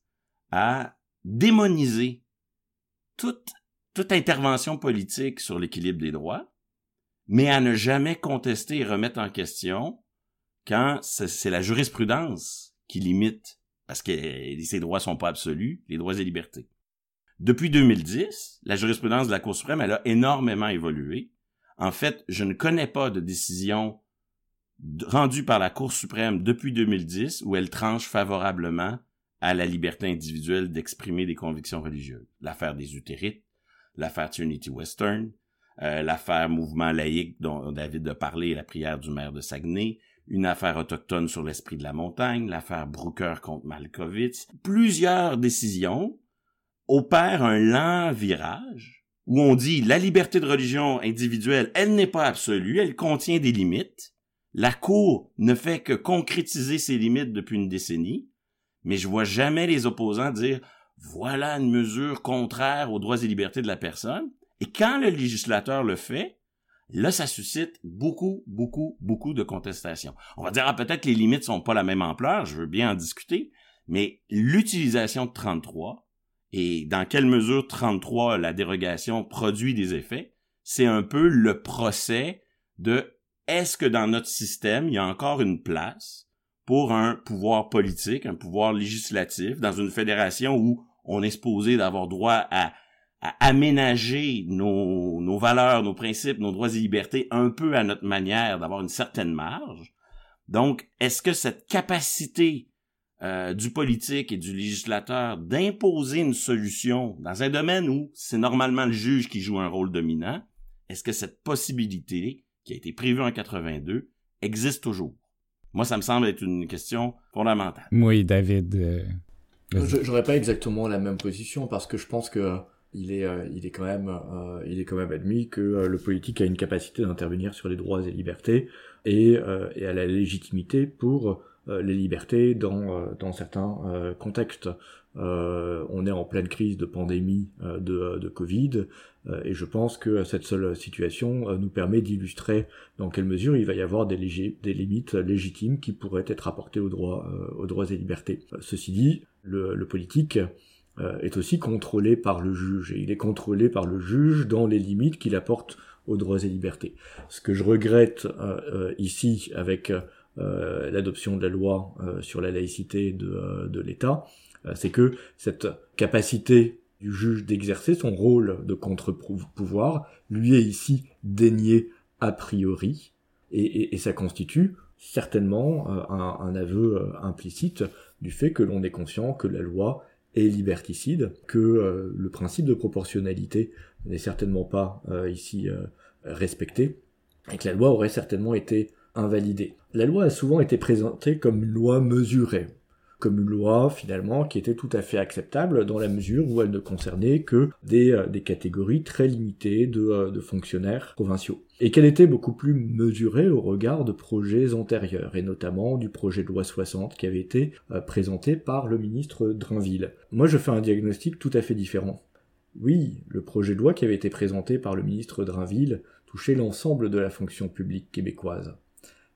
à démoniser toute intervention politique sur l'équilibre des droits, mais à ne jamais contester et remettre en question quand c'est la jurisprudence qui limite, parce que ces droits sont pas absolus, les droits et libertés. Depuis 2010, la jurisprudence de la Cour suprême, elle a énormément évolué. En fait, je ne connais pas de décision rendue par la Cour suprême depuis 2010 où elle tranche favorablement à la liberté individuelle d'exprimer des convictions religieuses. L'affaire des utérites, l'affaire Trinity Western, euh, l'affaire mouvement laïque dont David a parlé, la prière du maire de Saguenay, une affaire autochtone sur l'esprit de la montagne, l'affaire Brooker contre Malkovitz, plusieurs décisions opère un lent virage où on dit la liberté de religion individuelle, elle n'est pas absolue, elle contient des limites. La Cour ne fait que concrétiser ces limites depuis une décennie, mais je vois jamais les opposants dire voilà une mesure contraire aux droits et libertés de la personne. Et quand le législateur le fait, là, ça suscite beaucoup, beaucoup, beaucoup de contestations. On va dire, ah, peut-être que les limites sont pas la même ampleur, je veux bien en discuter, mais l'utilisation de 33, et dans quelle mesure 33, la dérogation, produit des effets, c'est un peu le procès de est-ce que dans notre système, il y a encore une place pour un pouvoir politique, un pouvoir législatif, dans une fédération où on est supposé d'avoir droit à, aménager nos, nos valeurs, nos principes, nos droits et libertés un peu à notre manière, d'avoir une certaine marge. Donc, est-ce que cette capacité euh, du politique et du législateur d'imposer une solution dans un domaine où c'est normalement le juge qui joue un rôle dominant, est-ce que cette possibilité qui a été prévue en 82 existe toujours? Moi, ça me semble être une question fondamentale. Oui, David. Euh, J'aurais pas exactement la même position parce que je pense que euh, il est, il est quand même, il est quand même admis que le politique a une capacité d'intervenir sur les droits et libertés et, et a la légitimité pour euh, les libertés dans, euh, dans certains euh, contextes. on est en pleine crise de pandémie de, de Covid et je pense que cette seule situation nous permet d'illustrer dans quelle mesure il va y avoir des, des limites légitimes qui pourraient être apportées aux droits, aux droits et libertés. Ceci dit, le politique est aussi contrôlé par le juge et il est contrôlé par le juge dans les limites qu'il apporte aux droits et libertés. Ce que je regrette ici avec euh, l'adoption de la loi euh, sur la laïcité de, euh, de l'État, c'est que cette capacité du juge d'exercer son rôle de contre-pouvoir lui est ici dénié a priori, et, et, ça constitue certainement un, un, aveu implicite du fait que l'on est conscient que la loi est liberticide, que le principe de proportionnalité n'est certainement pas ici respecté, et que la loi aurait certainement été invalidée. La loi a souvent été présentée comme une loi mesurée, comme une loi finalement qui était tout à fait acceptable dans la mesure où elle ne concernait que des, euh, des catégories très limitées de, euh, de, fonctionnaires provinciaux. Et qu'elle était beaucoup plus mesurée au regard de projets antérieurs, et notamment du projet de loi 60 qui avait été euh, présenté par le ministre Drainville. Moi je fais un diagnostic tout à fait différent. Oui, le projet de loi qui avait été présenté par le ministre Drainville touchait l'ensemble de la fonction publique québécoise.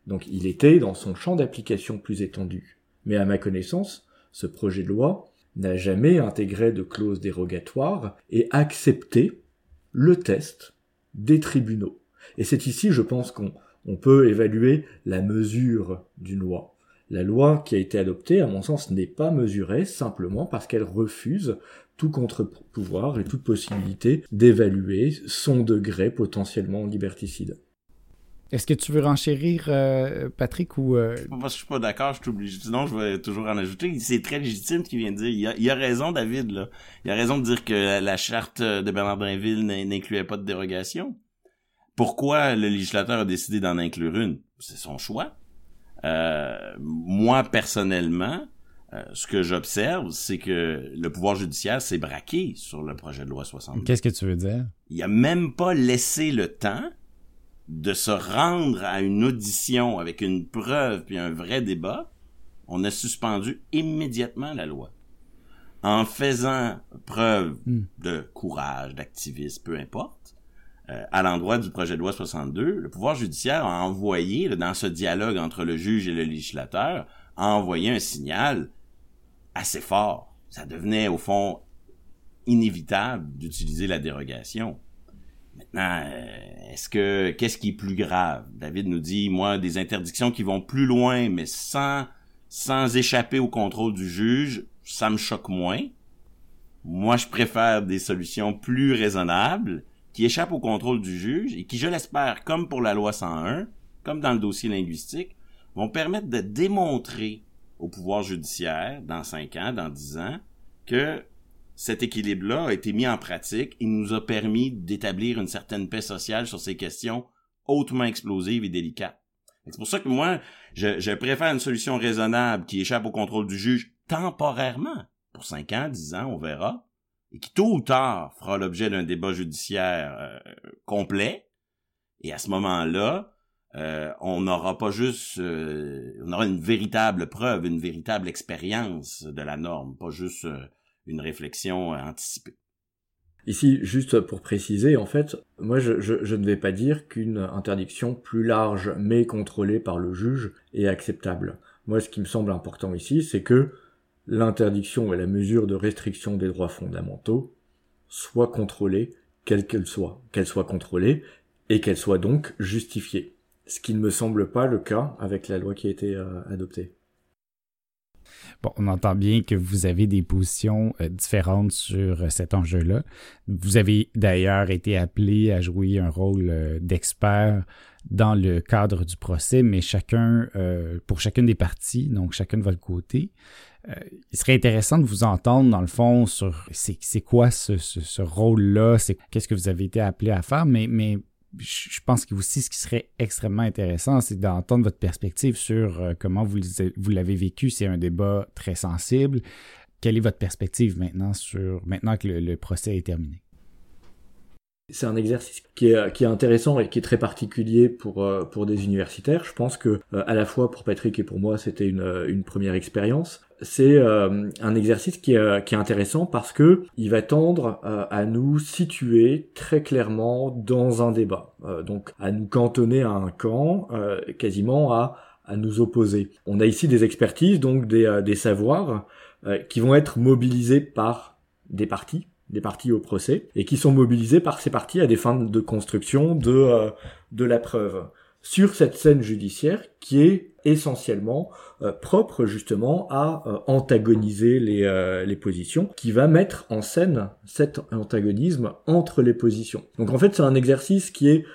Donc il était dans son champ d'application plus étendu. Mais à ma connaissance, ce projet de loi n'a jamais intégré de clause dérogatoire et accepté le test des tribunaux. Et c'est ici, je pense, qu'on peut évaluer la mesure d'une loi. La loi qui a été adoptée, à mon sens, n'est pas mesurée simplement parce qu'elle refuse tout contre-pouvoir et toute possibilité d'évaluer son degré potentiellement liberticide. Est-ce que tu veux renchérir, euh, Patrick, ou... Euh... Je suis pas d'accord, je t'oblige. Sinon, je vais toujours en ajouter. C'est très légitime ce qu'il vient de dire. Il a, il a, raison, David, là. Il a raison de dire que la charte de Bernardinville n'incluait pas de dérogation. Pourquoi le législateur a décidé d'en inclure une? C'est son choix. Euh, moi, personnellement, euh, ce que j'observe, c'est que le pouvoir judiciaire s'est braqué sur le projet de loi 60. Qu'est-ce que tu veux dire? Il a même pas laissé le temps de se rendre à une audition avec une preuve puis un vrai débat, on a suspendu immédiatement la loi. En faisant preuve hmm. de courage, d'activisme, peu importe, euh, à l'endroit du projet de loi 62, le pouvoir judiciaire a envoyé, dans ce dialogue entre le juge et le législateur, a envoyé un signal assez fort. Ça devenait, au fond, inévitable d'utiliser la dérogation. Maintenant, euh, est-ce que qu'est-ce qui est plus grave? David nous dit moi des interdictions qui vont plus loin mais sans sans échapper au contrôle du juge, ça me choque moins. Moi, je préfère des solutions plus raisonnables qui échappent au contrôle du juge et qui, je l'espère, comme pour la loi 101, comme dans le dossier linguistique, vont permettre de démontrer au pouvoir judiciaire dans cinq ans, dans dix ans, que cet équilibre-là a été mis en pratique et nous a permis d'établir une certaine paix sociale sur ces questions hautement explosives et délicates. C'est pour ça que moi, je, préfère une solution raisonnable qui échappe au contrôle du juge temporairement, pour cinq ans, dix ans, on verra, et qui tôt ou tard fera l'objet d'un débat judiciaire euh, complet. Et à ce moment-là, euh, on n'aura pas juste, euh, on aura une véritable preuve, une véritable expérience de la norme, pas juste une réflexion euh, anticipée. Ici, juste pour préciser, en fait, moi je, ne vais pas dire qu'une interdiction plus large mais contrôlée par le juge est acceptable. Moi ce qui me semble important ici, c'est que l'interdiction et la mesure de restriction des droits fondamentaux soient contrôlées, quelle qu'elle soit, qu'elle soit contrôlée et qu'elle soit donc justifiée. Ce qui ne me semble pas le cas avec la loi qui a été euh, adoptée. Bon, on entend bien que vous avez des positions euh, différentes sur euh, cet enjeu-là. Vous avez d'ailleurs été appelé à jouer un rôle euh, d'expert dans le cadre du procès, mais chacun, pour chacune des parties, donc chacun de votre côté. il serait intéressant de vous entendre, dans le fond, sur c'est quoi ce, ce, ce rôle-là, c'est qu'est-ce que vous avez été appelé à faire, mais, mais je pense que aussi ce qui serait extrêmement intéressant, c'est d'entendre votre perspective sur euh, comment vous, l'avez vécu. C'est un débat très sensible. Quelle est votre perspective maintenant sur maintenant que le, procès est terminé? C'est un exercice qui est, intéressant et qui est très particulier pour, euh, pour des universitaires. Je pense que euh, à la fois pour Patrick et pour moi, c'était une première expérience c'est euh, un exercice qui est, qui est, intéressant parce que il va tendre euh, à nous situer très clairement dans un débat, euh, donc à nous cantonner à un camp, quasiment à, à nous opposer. On a ici des expertises, donc des, des savoirs qui vont être mobilisés par des partis, des partis au procès, et qui sont mobilisés par ces partis à des fins de construction de, de la preuve sur cette scène judiciaire qui est essentiellement euh, propre justement à euh, antagoniser les, euh, les positions, qui va mettre en scène cet antagonisme entre les positions. Donc en fait c'est un exercice qui est,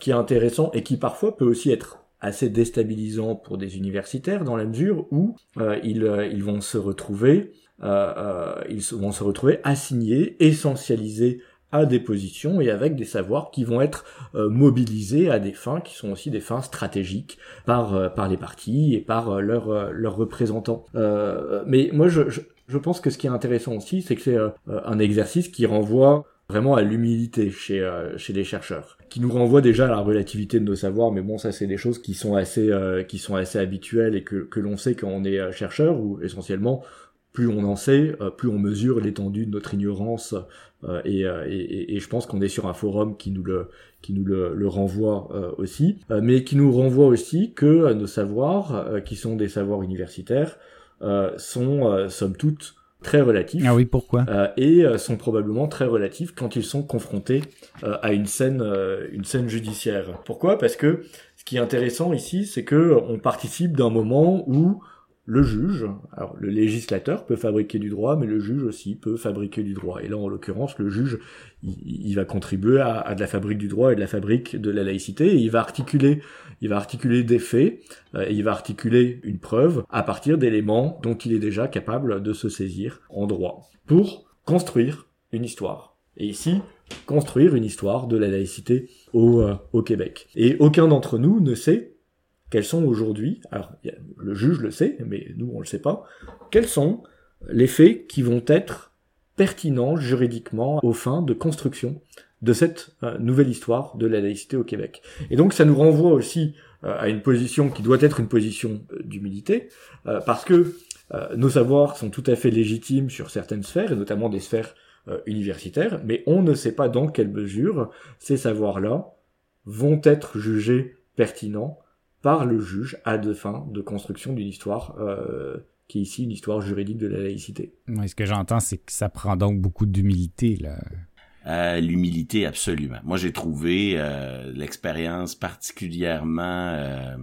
qui est intéressant et qui parfois peut aussi être assez déstabilisant pour des universitaires dans la mesure où ils, ils vont se retrouver ils vont se retrouver assignés, essentialisés à des positions et avec des savoirs qui vont être euh, mobilisés à des fins qui sont aussi des fins stratégiques par euh, par les partis et par euh, leurs leurs représentants. mais moi je, je, pense que ce qui est intéressant aussi c'est que c'est un exercice qui renvoie vraiment à l'humilité chez chez les chercheurs qui nous renvoie déjà à la relativité de nos savoirs mais bon ça c'est des choses qui sont assez qui sont assez habituelles et que que l'on sait quand on est chercheur ou essentiellement plus on en sait, plus on mesure l'étendue de notre ignorance euh, euh, et, et, je pense qu'on est sur un forum qui nous le, qui nous le, le renvoie euh, aussi, mais qui nous renvoie aussi que nos savoirs, qui sont des savoirs universitaires, sont somme toute très relatifs. Ah oui, pourquoi? Et sont probablement très relatifs quand ils sont confrontés à une scène, une scène judiciaire. Pourquoi? Parce que ce qui est intéressant ici, c'est que on participe d'un moment où le juge, alors le législateur peut fabriquer du droit, mais le juge aussi peut fabriquer du droit. Et là, en l'occurrence, le juge, il, va contribuer à, de la fabrique du droit et de la fabrique de la laïcité, et il va articuler, il va articuler des faits, euh, et il va articuler une preuve à partir d'éléments dont il est déjà capable de se saisir en droit pour construire une histoire. Et ici, construire une histoire de la laïcité au, euh, au Québec. Et aucun d'entre nous ne sait quels sont aujourd'hui, alors le juge le sait, mais nous on le sait pas, quels sont les faits qui vont être pertinents juridiquement aux fins de construction de cette euh, nouvelle histoire de la laïcité au Québec. Et donc ça nous renvoie aussi euh, à une position qui doit être une position euh, d'humilité, parce que nos savoirs sont tout à fait légitimes sur certaines sphères, et notamment des sphères universitaires, mais on ne sait pas dans quelle mesure ces savoirs-là vont être jugés pertinents par le juge à deux fins de construction d'une histoire euh, qui est ici une histoire juridique de la laïcité. Oui, ce que j'entends, c'est que ça prend donc beaucoup d'humilité. là. Euh, L'humilité, absolument. Moi, j'ai trouvé euh, l'expérience particulièrement euh,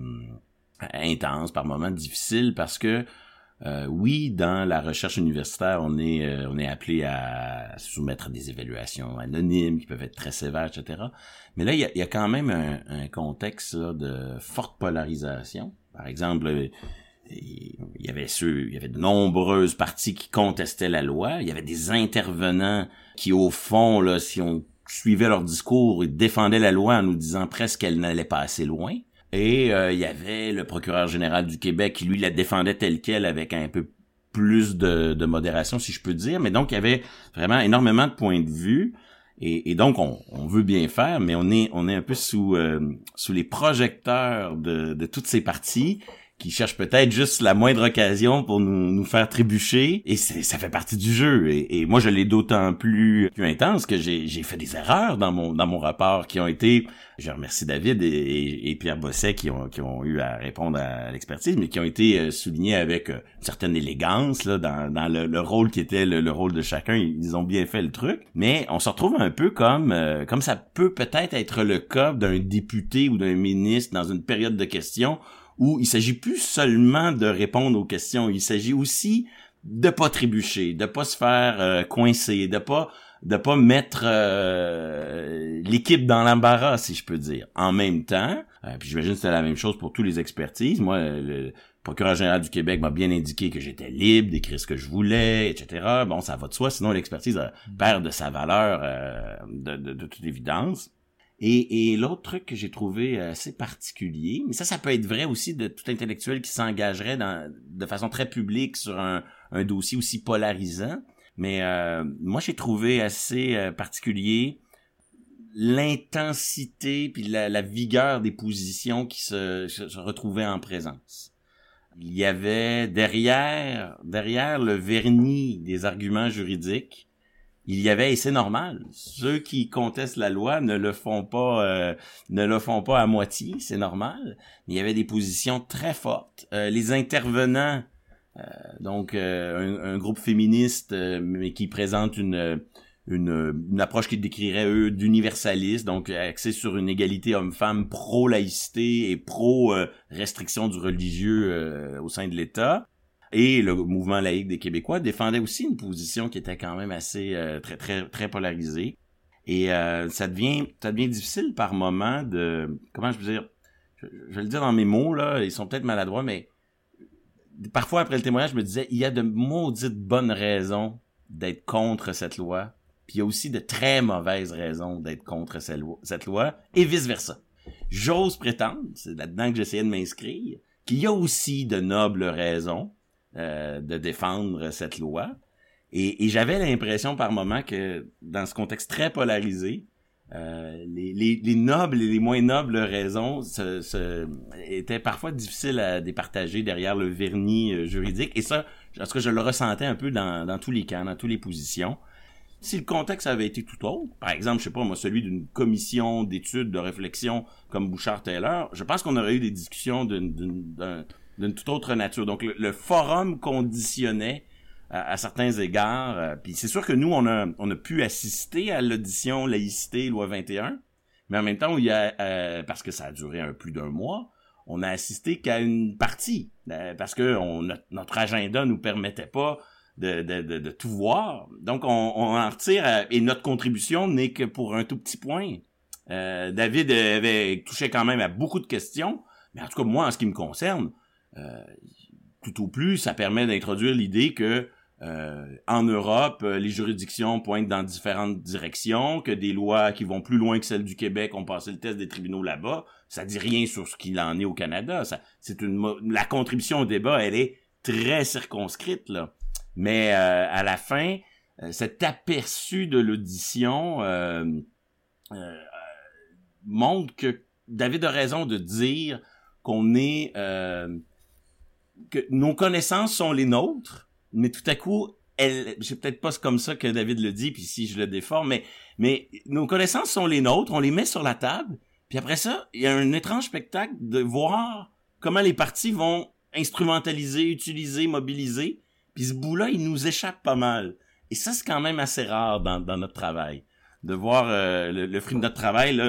intense, par moments difficile, parce que euh, oui, dans la recherche universitaire, on est euh, on est appelé à soumettre des évaluations anonymes qui peuvent être très sévères, etc. Mais là, il y a, quand même un, un contexte de forte polarisation. Par exemple, il y avait ceux, il y avait de nombreuses parties qui contestaient la loi. Il y avait des intervenants qui, au fond, là, si on suivait leur discours, ils défendaient la loi en nous disant presque qu'elle n'allait pas assez loin. Et euh, il y avait le procureur général du Québec qui, lui, la défendait telle qu'elle avec un peu plus de, de, modération, si je peux dire. Mais donc, il y avait vraiment énormément de points de vue. Et, et donc, on, on, veut bien faire, mais on est, on est un peu sous, euh, sous les projecteurs de, de toutes ces parties qui cherchent peut-être juste la moindre occasion pour nous, nous faire trébucher. Et ça fait partie du jeu. Et, et moi je l'ai d'autant plus, plus intense que j'ai fait des erreurs dans mon dans mon rapport qui ont été je remercie David et, et, Pierre Bosset qui ont qui ont eu à répondre à l'expertise mais qui ont été euh, soulignés avec euh, une certaine élégance là dans, dans le, rôle qui était le, rôle de chacun. Ils ont bien fait le truc. Mais on se retrouve un peu comme euh, comme ça peut peut-être être le cas d'un député ou d'un ministre dans une période de questions où il s'agit plus seulement de répondre aux questions, il s'agit aussi de pas trébucher, de pas se faire euh, coincer, de pas de pas mettre euh, l'équipe dans l'embarras, si je peux dire. En même temps, euh, puis j'imagine que c'était la même chose pour tous les expertises. Moi, le procureur général du Québec m'a bien indiqué que j'étais libre d'écrire ce que je voulais, etc. Bon, ça va de soi, sinon l'expertise perd de sa valeur de, de toute évidence. Et, et l'autre truc que j'ai trouvé assez particulier, mais ça, ça peut être vrai aussi de tout intellectuel qui s'engagerait dans, de façon très publique sur un, un dossier aussi polarisant. Mais euh, moi, j'ai trouvé assez euh, particulier l'intensité puis la, la, vigueur des positions qui se, se, retrouvaient en présence. Il y avait derrière, derrière le vernis des arguments juridiques, il y avait et c'est normal. Ceux qui contestent la loi ne le font pas, euh, ne le font pas à moitié, c'est normal. Il y avait des positions très fortes. Euh, les intervenants, euh, donc un, groupe féministe, mais qui présente une, une, une approche qu'ils décrirait eux d'universaliste, donc axé sur une égalité homme-femme, pro-laïcité et pro-restriction du religieux au sein de l'État et le mouvement laïque des Québécois défendait aussi une position qui était quand même assez euh, très très très polarisée. Et euh, ça devient ça devient difficile par moment de comment je veux dire je, vais le dire dans mes mots là, ils sont peut-être maladroits mais parfois après le témoignage je me disais il y a de maudites bonnes raisons d'être contre cette loi, puis il y a aussi de très mauvaises raisons d'être contre cette loi, cette loi et vice versa. J'ose prétendre, c'est là-dedans que j'essayais de m'inscrire, qu'il y a aussi de nobles raisons euh, de défendre cette loi. Et, j'avais l'impression par moment que dans ce contexte très polarisé, euh, les, nobles et les moins nobles raisons se, étaient parfois difficiles à départager derrière le vernis euh, juridique. Et ça, parce que je le ressentais un peu dans, tous les cas, dans toutes les positions. Si le contexte avait été tout autre, par exemple, je sais pas moi, celui d'une commission d'études, de réflexion comme Bouchard-Taylor, je pense qu'on aurait eu des discussions d'un d'une toute autre nature. Donc le, forum conditionnait à, certains égards. Euh, puis c'est sûr que nous, on a, on a pu assister à l'audition laïcité loi 21, mais en même temps, il y a, euh, parce que ça a duré un plus d'un mois, on a assisté qu'à une partie, euh, parce que on, notre, agenda nous permettait pas de, de, de, tout voir. Donc, on, on en retire, et notre contribution n'est que pour un tout petit point. David avait touché quand même à beaucoup de questions, mais en tout cas, moi, en ce qui me concerne, tout au plus, ça permet d'introduire l'idée que euh, en Europe, euh, les juridictions pointent dans différentes directions, que des lois qui vont plus loin que celles du Québec ont passé le test des tribunaux là-bas. Ça dit rien sur ce qu'il en est au Canada. C'est une la contribution au débat, elle est très circonscrite là. Mais euh, à la fin, cet aperçu de l'audition montre que David a raison de dire qu'on est que nos connaissances sont les nôtres mais tout à coup, elle, j'ai peut-être pas comme ça que David le dit, puis si je le déforme, mais, mais nos connaissances sont les nôtres, on les met sur la table, puis après ça, il y a un étrange spectacle de voir comment les partis vont instrumentaliser, utiliser, mobiliser, puis ce bout-là, il nous échappe pas mal. Et ça, c'est quand même assez rare dans, dans notre travail, de voir euh, le, fruit de notre travail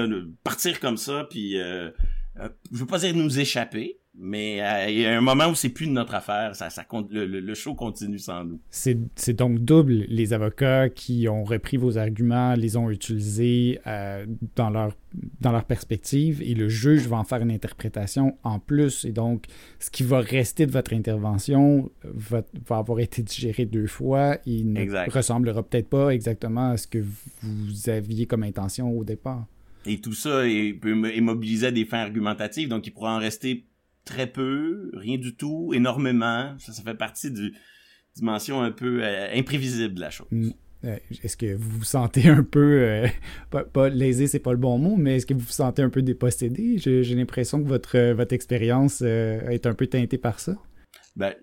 partir comme ça, puis euh, euh, je veux pas dire nous échapper, mais euh, il y a un moment où c'est plus de notre affaire, ça, ça le, le, show continue sans nous. C'est donc double. Les avocats qui ont repris vos arguments, les ont utilisés euh, dans, leur, dans leur perspective, et le juge va en faire une interprétation en plus. Et donc, ce qui va rester de votre intervention va, va avoir été digéré deux fois. Il ne ressemblera peut-être pas exactement à ce que vous aviez comme intention au départ. Et tout ça est, peut mobiliser à des fins argumentatives, donc il pourra en rester très peu, rien du tout, énormément. Ça, ça fait partie du dimension un peu euh, imprévisible de la chose. Mm. Euh, est-ce que vous vous sentez un peu, euh, pas, pas, lésé, c'est pas le bon mot, mais est-ce que vous vous sentez un peu dépossédé? J'ai l'impression que votre, votre expérience est un peu teintée par ça. Ben,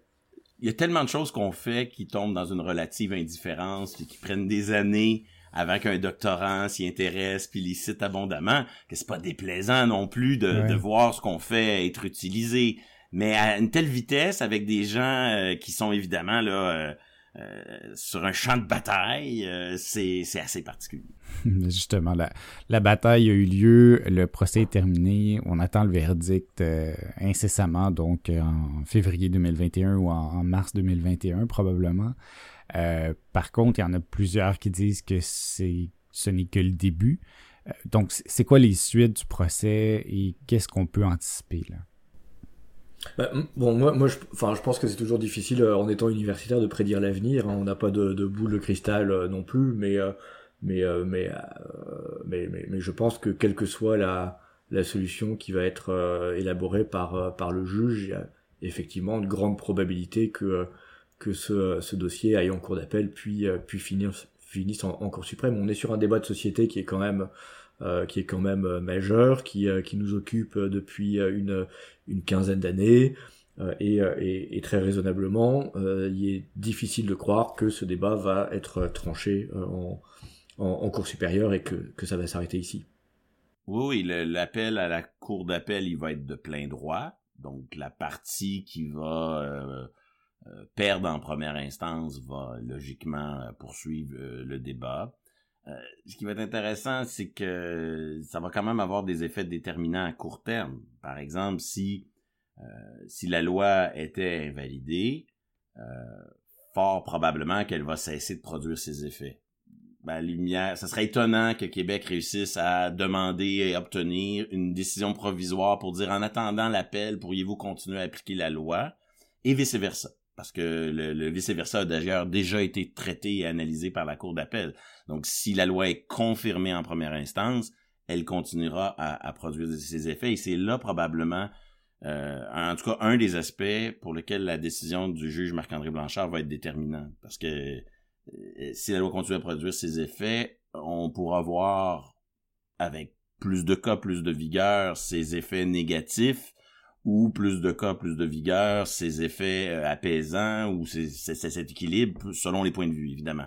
il y a tellement de choses qu'on fait qui tombent dans une relative indifférence, et qui prennent des années avant qu'un doctorant s'y intéresse puis les cite abondamment, que c'est pas déplaisant non plus de, de voir ce qu'on fait être utilisé. Mais à une telle vitesse, avec des gens euh, qui sont évidemment là euh, euh, sur un champ de bataille, c'est, c'est assez particulier. Justement, la, la bataille a eu lieu, le procès est terminé, on attend le verdict incessamment, donc en février 2021 ou en mars 2021 probablement. Euh, par contre, il y en a plusieurs qui disent que c'est ce n'est que le début. Euh, donc, c'est quoi les suites du procès et qu'est-ce qu'on peut anticiper là? Bah, bon, moi, je, pense que c'est toujours difficile euh, en étant universitaire de prédire l'avenir. Hein. On n'a pas de, boule de cristal non plus, mais, mais, mais, mais, je pense que quelle que soit la, la solution qui va être élaborée par, par le juge, il y a effectivement une grande probabilité que que ce, ce dossier aille en cours d'appel puis euh, puis finisse, finisse en, en, Cour suprême. On est sur un débat de société qui est quand même euh, qui est quand même euh, majeur, qui qui nous occupe depuis une une quinzaine d'années. Et, et, et, très raisonnablement, il est difficile de croire que ce débat va être tranché en, en, en Cour supérieure et que, que ça va s'arrêter ici. Oui, oui l'appel à la Cour d'appel, il va être de plein droit. Donc la partie qui va euh, perdre en première instance va logiquement euh, poursuivre euh, le débat. ce qui va être intéressant, c'est que ça va quand même avoir des effets déterminants à court terme. Par exemple, si si la loi était invalidée, fort probablement qu'elle va cesser de produire ses effets. Ben, lumière, ça serait étonnant que Québec réussisse à demander et obtenir une décision provisoire pour dire en attendant l'appel, pourriez-vous continuer à appliquer la loi et vice-versa parce que le, vice-versa a d'ailleurs déjà été traité et analysé par la Cour d'appel. Donc, si la loi est confirmée en première instance, elle continuera à, produire ses effets. Et c'est là probablement, euh, en tout cas, un des aspects pour lequel la décision du juge Marc-André Blanchard va être déterminante. Parce que euh, si la loi continue à produire ses effets, on pourra voir avec plus de cas, plus de vigueur, ses effets négatifs ou plus de cas, plus de vigueur, ses effets euh, apaisants ou cet équilibre selon les points de vue, évidemment.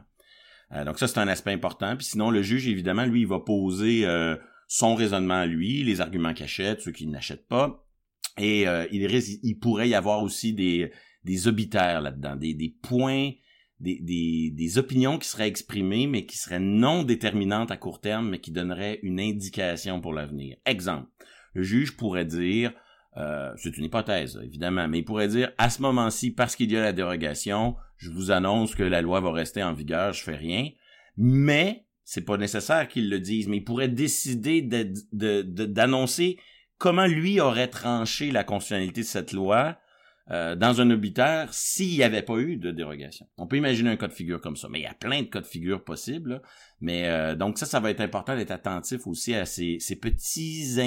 Euh, donc ça, c'est un aspect important. Puis sinon, le juge, évidemment, lui, il va poser euh, son raisonnement à lui, les arguments qu'il achète, ceux qu'il n'achète pas. Et il, il pourrait y avoir aussi des, des obitaires là-dedans, des, points, des, des, des opinions qui seraient exprimées, mais qui seraient non déterminantes à court terme, mais qui donneraient une indication pour l'avenir. Exemple, le juge pourrait dire, euh, c'est une hypothèse, évidemment, mais il pourrait dire, à ce moment-ci, parce qu'il y a la dérogation, je vous annonce que la loi va rester en vigueur, je fais rien. Mais c'est pas nécessaire qu'il le dise, mais il pourrait décider d'annoncer comment lui aurait tranché la constitutionnalité de cette loi euh, dans un obitaire s'il n'y avait pas eu de dérogation. On peut imaginer un cas de figure comme ça, mais il y a plein de cas de figure possibles. Mais euh, donc ça, ça va être important d'être attentif aussi à ces, petites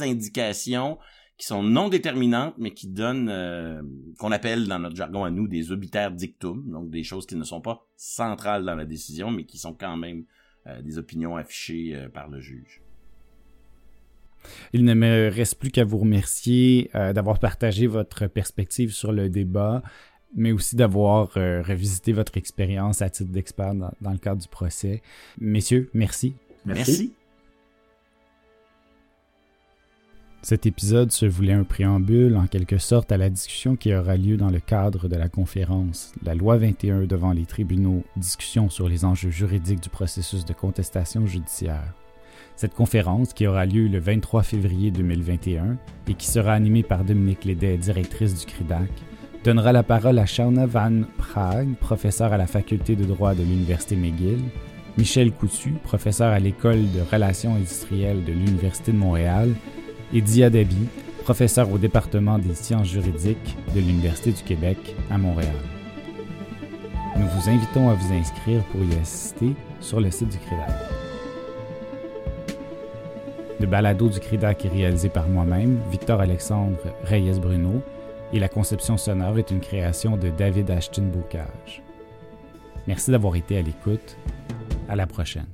indications qui sont non déterminantes, mais qui donnent, euh, qu'on appelle dans notre jargon à nous des obitaires dictum, donc des choses qui ne sont pas centrales dans la décision, mais qui sont quand même des opinions affichées par le juge. Il ne me reste plus qu'à vous remercier euh, d'avoir partagé votre perspective sur le débat, mais aussi d'avoir euh, revisité votre expérience à titre d'expert dans, le cadre du procès. Messieurs, merci. Merci. Cet épisode se voulait un préambule en quelque sorte à la discussion qui aura lieu dans le cadre de la conférence La loi 21 devant les tribunaux, discussion sur les enjeux juridiques du processus de contestation judiciaire. Cette conférence, qui aura lieu le 23 février 2021 et qui sera animée par Dominique Lédet, directrice du CRIDAC, donnera la parole à Shauna Van Prague, professeur à la faculté de droit de l'Université McGill, Michel Coutu, professeur à l'École de relations industrielles de l'Université de Montréal, et Dia Dabi, professeur au département des sciences juridiques de l'Université du Québec à Montréal. Nous vous invitons à vous inscrire pour y assister sur le site du CRIDAC. Le balado du CRIDAC est réalisé par moi-même, Victor-Alexandre Reyes-Bruno, et la conception sonore est une création de David Ashton Bocage. Merci d'avoir été à l'écoute. À la prochaine.